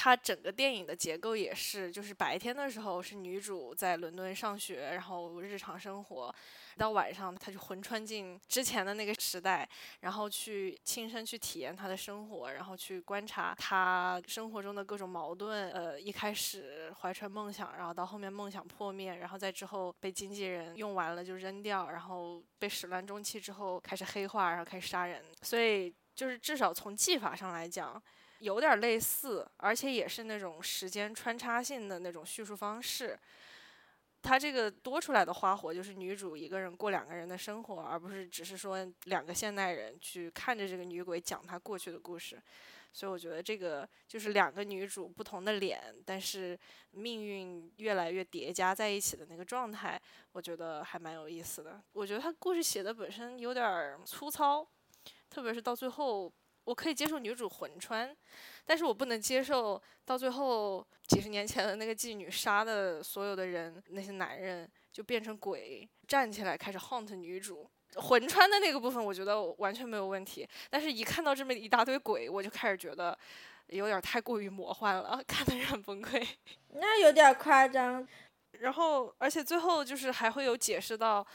它整个电影的结构也是，就是白天的时候是女主在伦敦上学，然后日常生活。到晚上，他就魂穿进之前的那个时代，然后去亲身去体验他的生活，然后去观察他生活中的各种矛盾。呃，一开始怀揣梦想，然后到后面梦想破灭，然后再之后被经纪人用完了就扔掉，然后被始乱终弃之后开始黑化，然后开始杀人。所以就是至少从技法上来讲，有点类似，而且也是那种时间穿插性的那种叙述方式。它这个多出来的花活就是女主一个人过两个人的生活，而不是只是说两个现代人去看着这个女鬼讲她过去的故事。所以我觉得这个就是两个女主不同的脸，但是命运越来越叠加在一起的那个状态，我觉得还蛮有意思的。我觉得她故事写的本身有点粗糙，特别是到最后，我可以接受女主魂穿。但是我不能接受到最后几十年前的那个妓女杀的所有的人，那些男人就变成鬼站起来开始 haunt 女主魂穿的那个部分，我觉得完全没有问题。但是，一看到这么一大堆鬼，我就开始觉得有点太过于魔幻了，看得很崩溃。那有点夸张。然后，而且最后就是还会有解释到。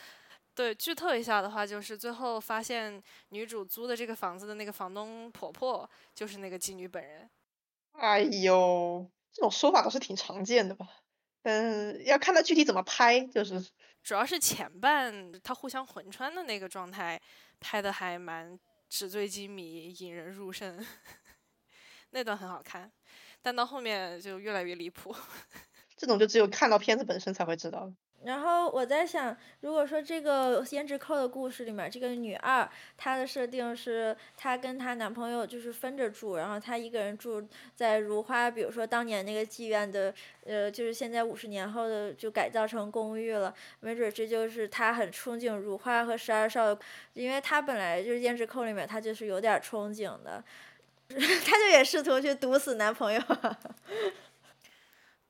对，剧透一下的话，就是最后发现女主租的这个房子的那个房东婆婆就是那个妓女本人。哎呦，这种说法倒是挺常见的吧？嗯，要看他具体怎么拍，就是主要是前半他互相魂穿的那个状态拍的还蛮纸醉金迷、引人入胜，那段很好看，但到后面就越来越离谱。这种就只有看到片子本身才会知道。然后我在想，如果说这个胭脂扣的故事里面，这个女二她的设定是她跟她男朋友就是分着住，然后她一个人住在如花，比如说当年那个妓院的，呃，就是现在五十年后的就改造成公寓了，没准这就是她很憧憬如花和十二少，因为她本来就是胭脂扣里面她就是有点憧憬的，她就也试图去毒死男朋友。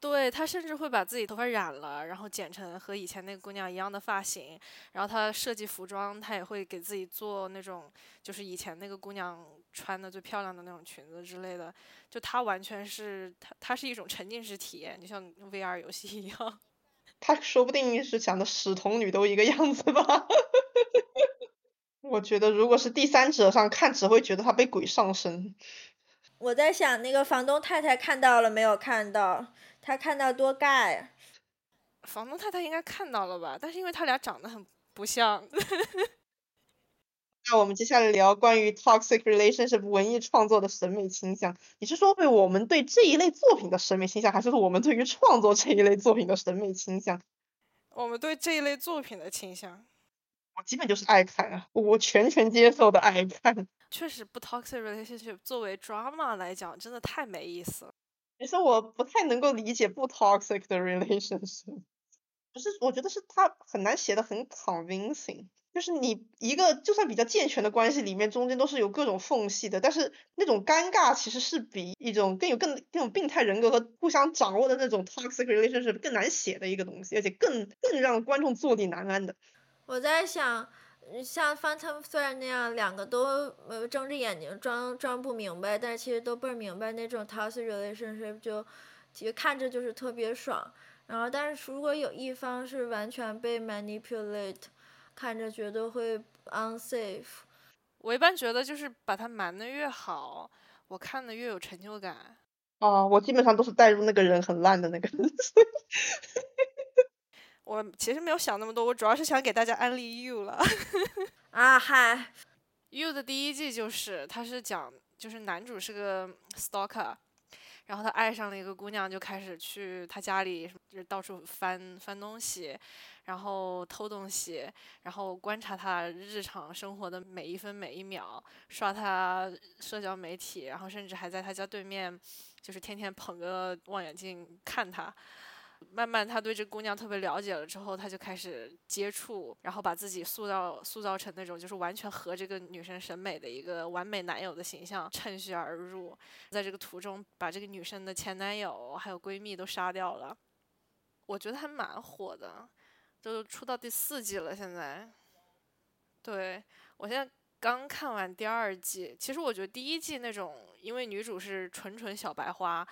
对她甚至会把自己头发染了，然后剪成和以前那个姑娘一样的发型。然后她设计服装，她也会给自己做那种就是以前那个姑娘穿的最漂亮的那种裙子之类的。就她完全是她，她是一种沉浸式体验，就像 VR 游戏一样。他说不定是想的使童女都一个样子吧。我觉得如果是第三者上看，只会觉得她被鬼上身。我在想那个房东太太看到了没有？看到。他看到多盖，房东太太应该看到了吧？但是因为他俩长得很不像。那我们接下来聊关于 toxic relationship 文艺创作的审美倾向。你是说对我们对这一类作品的审美倾向，还是说我们对于创作这一类作品的审美倾向？我们对这一类作品的倾向。我基本就是爱看啊，我全权接受的爱看。确实不 toxic relationship 作为 drama 来讲，真的太没意思了。其实我不太能够理解不 toxic 的 relationship，不是，我觉得是他很难写的很 convincing，就是你一个就算比较健全的关系里面，中间都是有各种缝隙的，但是那种尴尬其实是比一种更有更那种病态人格和互相掌握的那种 toxic relationship 更难写的一个东西，而且更更让观众坐立难安的。我在想。像《Phantom Thread》那样，两个都呃睁着眼睛装装不明白，但是其实都倍儿明白那种 toxic relationship，就其实看着就是特别爽。然后，但是如果有一方是完全被 manipulate，看着觉得会 unsafe。我一般觉得就是把它瞒的越好，我看的越有成就感。哦，我基本上都是带入那个人很烂的那个人。我其实没有想那么多，我主要是想给大家安利 You 了。啊嗨，You 的第一季就是他是讲，就是男主是个 stalker。然后他爱上了一个姑娘，就开始去他家里，就是到处翻翻东西，然后偷东西，然后观察他日常生活的每一分每一秒，刷他社交媒体，然后甚至还在他家对面，就是天天捧个望远镜看他。慢慢，他对这姑娘特别了解了之后，他就开始接触，然后把自己塑造塑造成那种就是完全合这个女生审美的一个完美男友的形象，趁虚而入。在这个途中，把这个女生的前男友还有闺蜜都杀掉了。我觉得还蛮火的，都出到第四季了。现在，对我现在刚看完第二季。其实我觉得第一季那种，因为女主是纯纯小白花。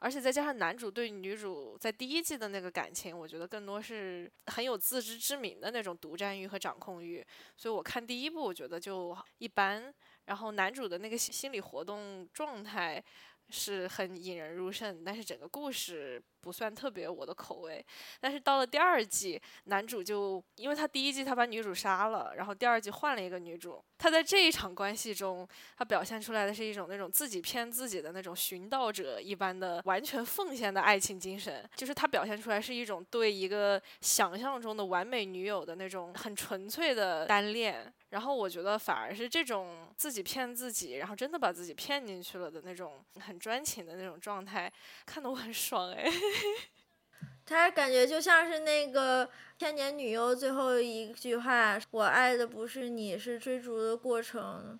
而且再加上男主对女主在第一季的那个感情，我觉得更多是很有自知之明的那种独占欲和掌控欲，所以我看第一部我觉得就一般。然后男主的那个心理活动状态。是很引人入胜，但是整个故事不算特别我的口味。但是到了第二季，男主就因为他第一季他把女主杀了，然后第二季换了一个女主。他在这一场关系中，他表现出来的是一种那种自己骗自己的那种寻道者一般的完全奉献的爱情精神，就是他表现出来是一种对一个想象中的完美女友的那种很纯粹的单恋。然后我觉得反而是这种自己骗自己，然后真的把自己骗进去了的那种很专情的那种状态，看得我很爽哎。他感觉就像是那个《千年女优》最后一句话：“我爱的不是你，是追逐的过程。”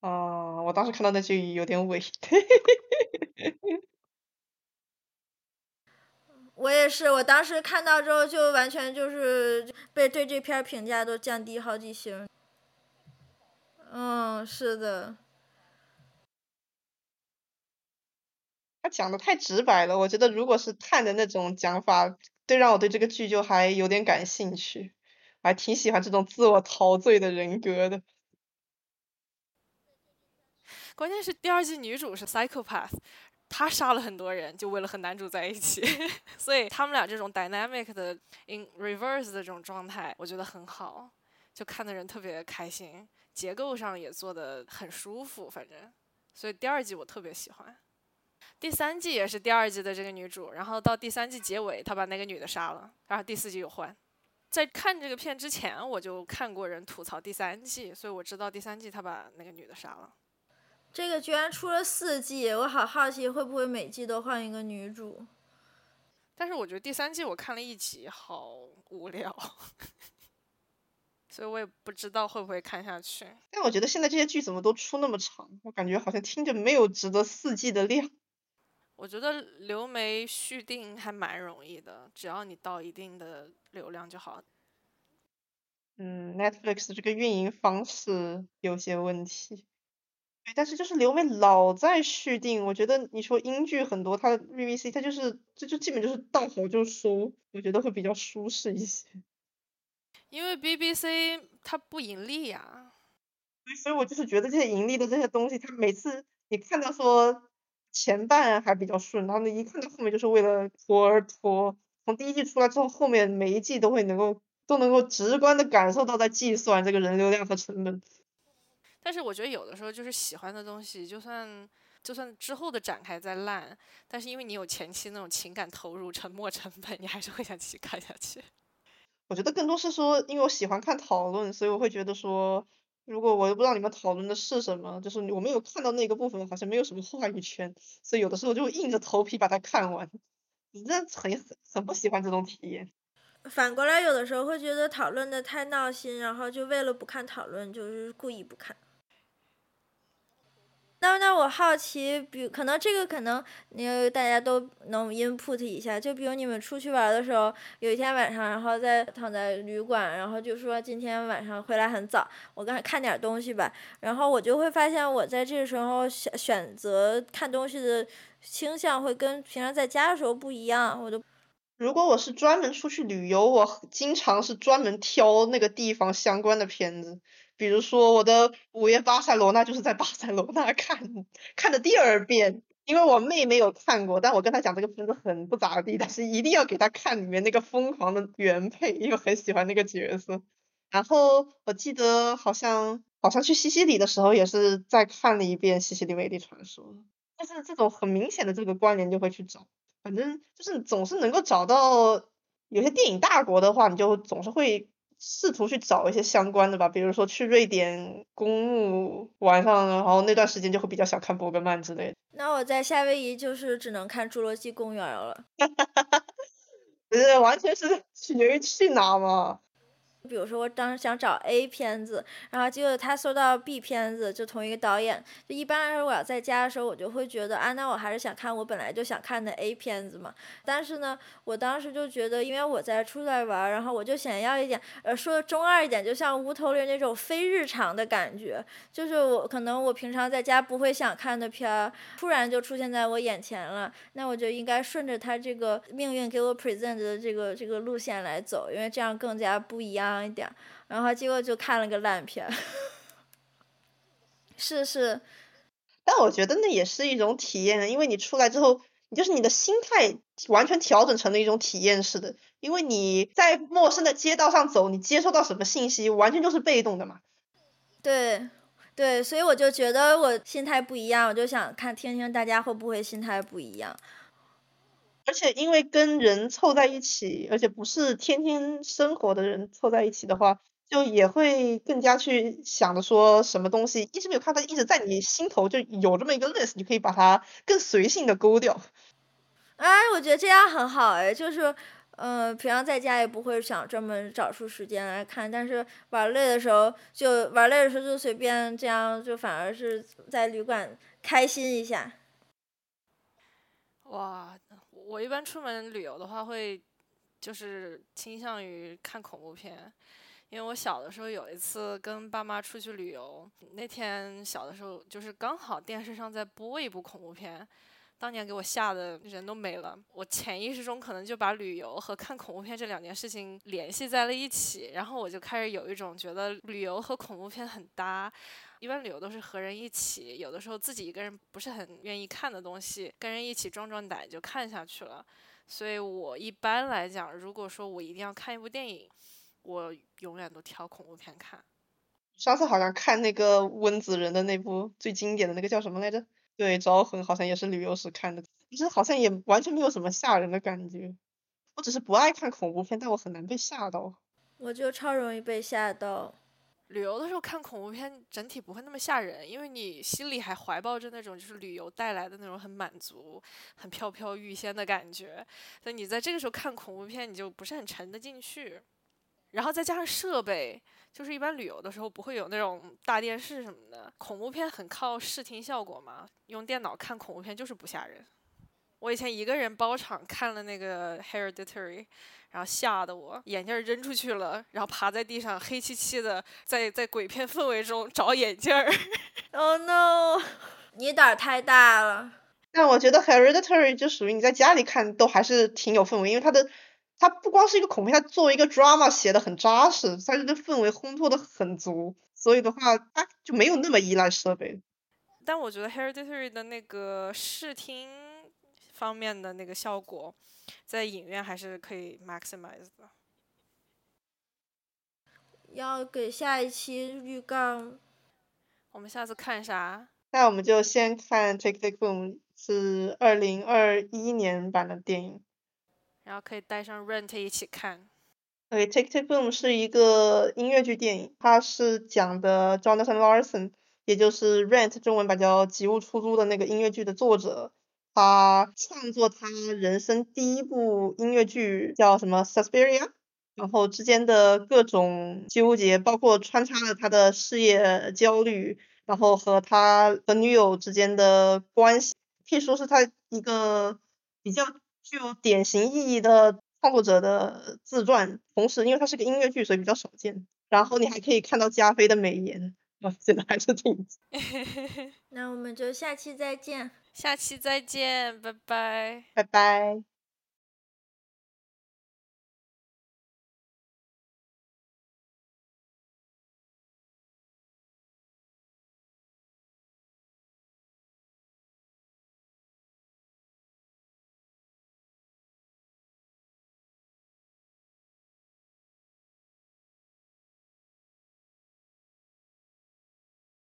哦，我当时看到那句有点伪。我也是，我当时看到之后就完全就是被对这篇评价都降低好几星。嗯，是的。他讲的太直白了，我觉得如果是探的那种讲法，对让我对这个剧就还有点感兴趣，我还挺喜欢这种自我陶醉的人格的。关键是第二季女主是 psychopath。他杀了很多人，就为了和男主在一起，所以他们俩这种 dynamic 的 in reverse 的这种状态，我觉得很好，就看的人特别开心，结构上也做的很舒服，反正，所以第二季我特别喜欢。第三季也是第二季的这个女主，然后到第三季结尾，他把那个女的杀了，然后第四季又换。在看这个片之前，我就看过人吐槽第三季，所以我知道第三季他把那个女的杀了。这个居然出了四季，我好好奇会不会每季都换一个女主。但是我觉得第三季我看了一集，好无聊，所以我也不知道会不会看下去。但我觉得现在这些剧怎么都出那么长，我感觉好像听着没有值得四季的量。我觉得流媒续订还蛮容易的，只要你到一定的流量就好。嗯，Netflix 这个运营方式有些问题。但是就是流媒老在续订，我觉得你说英剧很多，它的 BBC 它就是这就基本就是到好就收，我觉得会比较舒适一些。因为 BBC 它不盈利呀。所以，所以我就是觉得这些盈利的这些东西，它每次你看到说前半还比较顺，然后你一看到后面就是为了拖而拖。从第一季出来之后，后面每一季都会能够都能够直观的感受到在计算这个人流量和成本。但是我觉得有的时候就是喜欢的东西，就算就算之后的展开再烂，但是因为你有前期那种情感投入、沉没成本，你还是会想继续看下去。我觉得更多是说，因为我喜欢看讨论，所以我会觉得说，如果我又不知道你们讨论的是什么，就是我没有看到那个部分，好像没有什么话语权，所以有的时候就会硬着头皮把它看完。真的很很很不喜欢这种体验。反过来，有的时候会觉得讨论的太闹心，然后就为了不看讨论，就是故意不看。那那我好奇，比可能这个可能你大家都能 input 一下，就比如你们出去玩的时候，有一天晚上，然后在躺在旅馆，然后就说今天晚上回来很早，我刚看点东西吧，然后我就会发现我在这个时候选选择看东西的倾向会跟平常在家的时候不一样，我都。如果我是专门出去旅游，我经常是专门挑那个地方相关的片子。比如说我的《午夜巴塞罗那》就是在巴塞罗那看看的第二遍，因为我妹没有看过，但我跟她讲这个片子很不咋地，但是一定要给她看里面那个疯狂的原配，因为很喜欢那个角色。然后我记得好像好像去西西里的时候也是再看了一遍《西西里魅力传说》，但是这种很明显的这个关联就会去找，反正就是总是能够找到有些电影大国的话，你就总是会试图去找一些相关的吧，比如说去瑞典公墓晚上，然后那段时间就会比较想看伯格曼之类的。那我在夏威夷就是只能看《侏罗纪公园》了。不是完全是取决于去哪嘛。比如说我当时想找 A 片子，然后结果他搜到 B 片子，就同一个导演。就一般来说，我要在家的时候，我就会觉得啊，那我还是想看我本来就想看的 A 片子嘛。但是呢，我当时就觉得，因为我在出来玩，然后我就想要一点，呃，说中二一点，就像无头里那种非日常的感觉，就是我可能我平常在家不会想看的片儿，突然就出现在我眼前了，那我就应该顺着他这个命运给我 present 的这个这个路线来走，因为这样更加不一样。一点，然后结果就看了个烂片，是是，但我觉得那也是一种体验，因为你出来之后，你就是你的心态完全调整成了一种体验式的，因为你在陌生的街道上走，你接收到什么信息，完全就是被动的嘛。对对，所以我就觉得我心态不一样，我就想看听听大家会不会心态不一样。而且因为跟人凑在一起，而且不是天天生活的人凑在一起的话，就也会更加去想着说什么东西一直没有看到，一直在你心头就有这么一个 list，你可以把它更随性的勾掉。哎，我觉得这样很好哎，就是，嗯，平常在家也不会想专门找出时间来看，但是玩累的时候就玩累的时候就随便这样，就反而是在旅馆开心一下。哇。我一般出门旅游的话，会就是倾向于看恐怖片，因为我小的时候有一次跟爸妈出去旅游，那天小的时候就是刚好电视上在播一部恐怖片，当年给我吓得人都没了。我潜意识中可能就把旅游和看恐怖片这两件事情联系在了一起，然后我就开始有一种觉得旅游和恐怖片很搭。一般旅游都是和人一起，有的时候自己一个人不是很愿意看的东西，跟人一起壮壮胆就看下去了。所以我一般来讲，如果说我一定要看一部电影，我永远都挑恐怖片看。上次好像看那个温子仁的那部最经典的那个叫什么来着？对，招魂好像也是旅游时看的，其实好像也完全没有什么吓人的感觉。我只是不爱看恐怖片，但我很难被吓到。我就超容易被吓到。旅游的时候看恐怖片，整体不会那么吓人，因为你心里还怀抱着那种就是旅游带来的那种很满足、很飘飘欲仙的感觉。所以你在这个时候看恐怖片，你就不是很沉得进去。然后再加上设备，就是一般旅游的时候不会有那种大电视什么的，恐怖片很靠视听效果嘛，用电脑看恐怖片就是不吓人。我以前一个人包场看了那个《Hereditary》。然后吓得我眼镜扔出去了，然后爬在地上黑漆漆的，在在鬼片氛围中找眼镜儿。Oh no！你胆儿太大了。但我觉得《Hereditary》就属于你在家里看都还是挺有氛围，因为它的它不光是一个恐怖片，它作为一个 drama 写的很扎实，它这个氛围烘托的很足，所以的话它就没有那么依赖设备。但我觉得《Hereditary》的那个视听方面的那个效果。在影院还是可以 maximize 的。要给下一期预告。我们下次看啥？那我们就先看《Take Take Boom》，是二零二一年版的电影。然后可以带上 Rent 一起看。对，《Take Take Boom》是一个音乐剧电影，它是讲的 Jonathan Larson，也就是《Rent》中文版叫《吉物出租》的那个音乐剧的作者。他创作他人生第一部音乐剧叫什么《Suspiria》，然后之间的各种纠结，包括穿插了他的事业焦虑，然后和他和女友之间的关系，可以说是他一个比较具有典型意义的创作者的自传。同时，因为他是个音乐剧，所以比较少见。然后你还可以看到加菲的美颜，现在还是挺。那我们就下期再见。下期再见，拜拜，拜拜。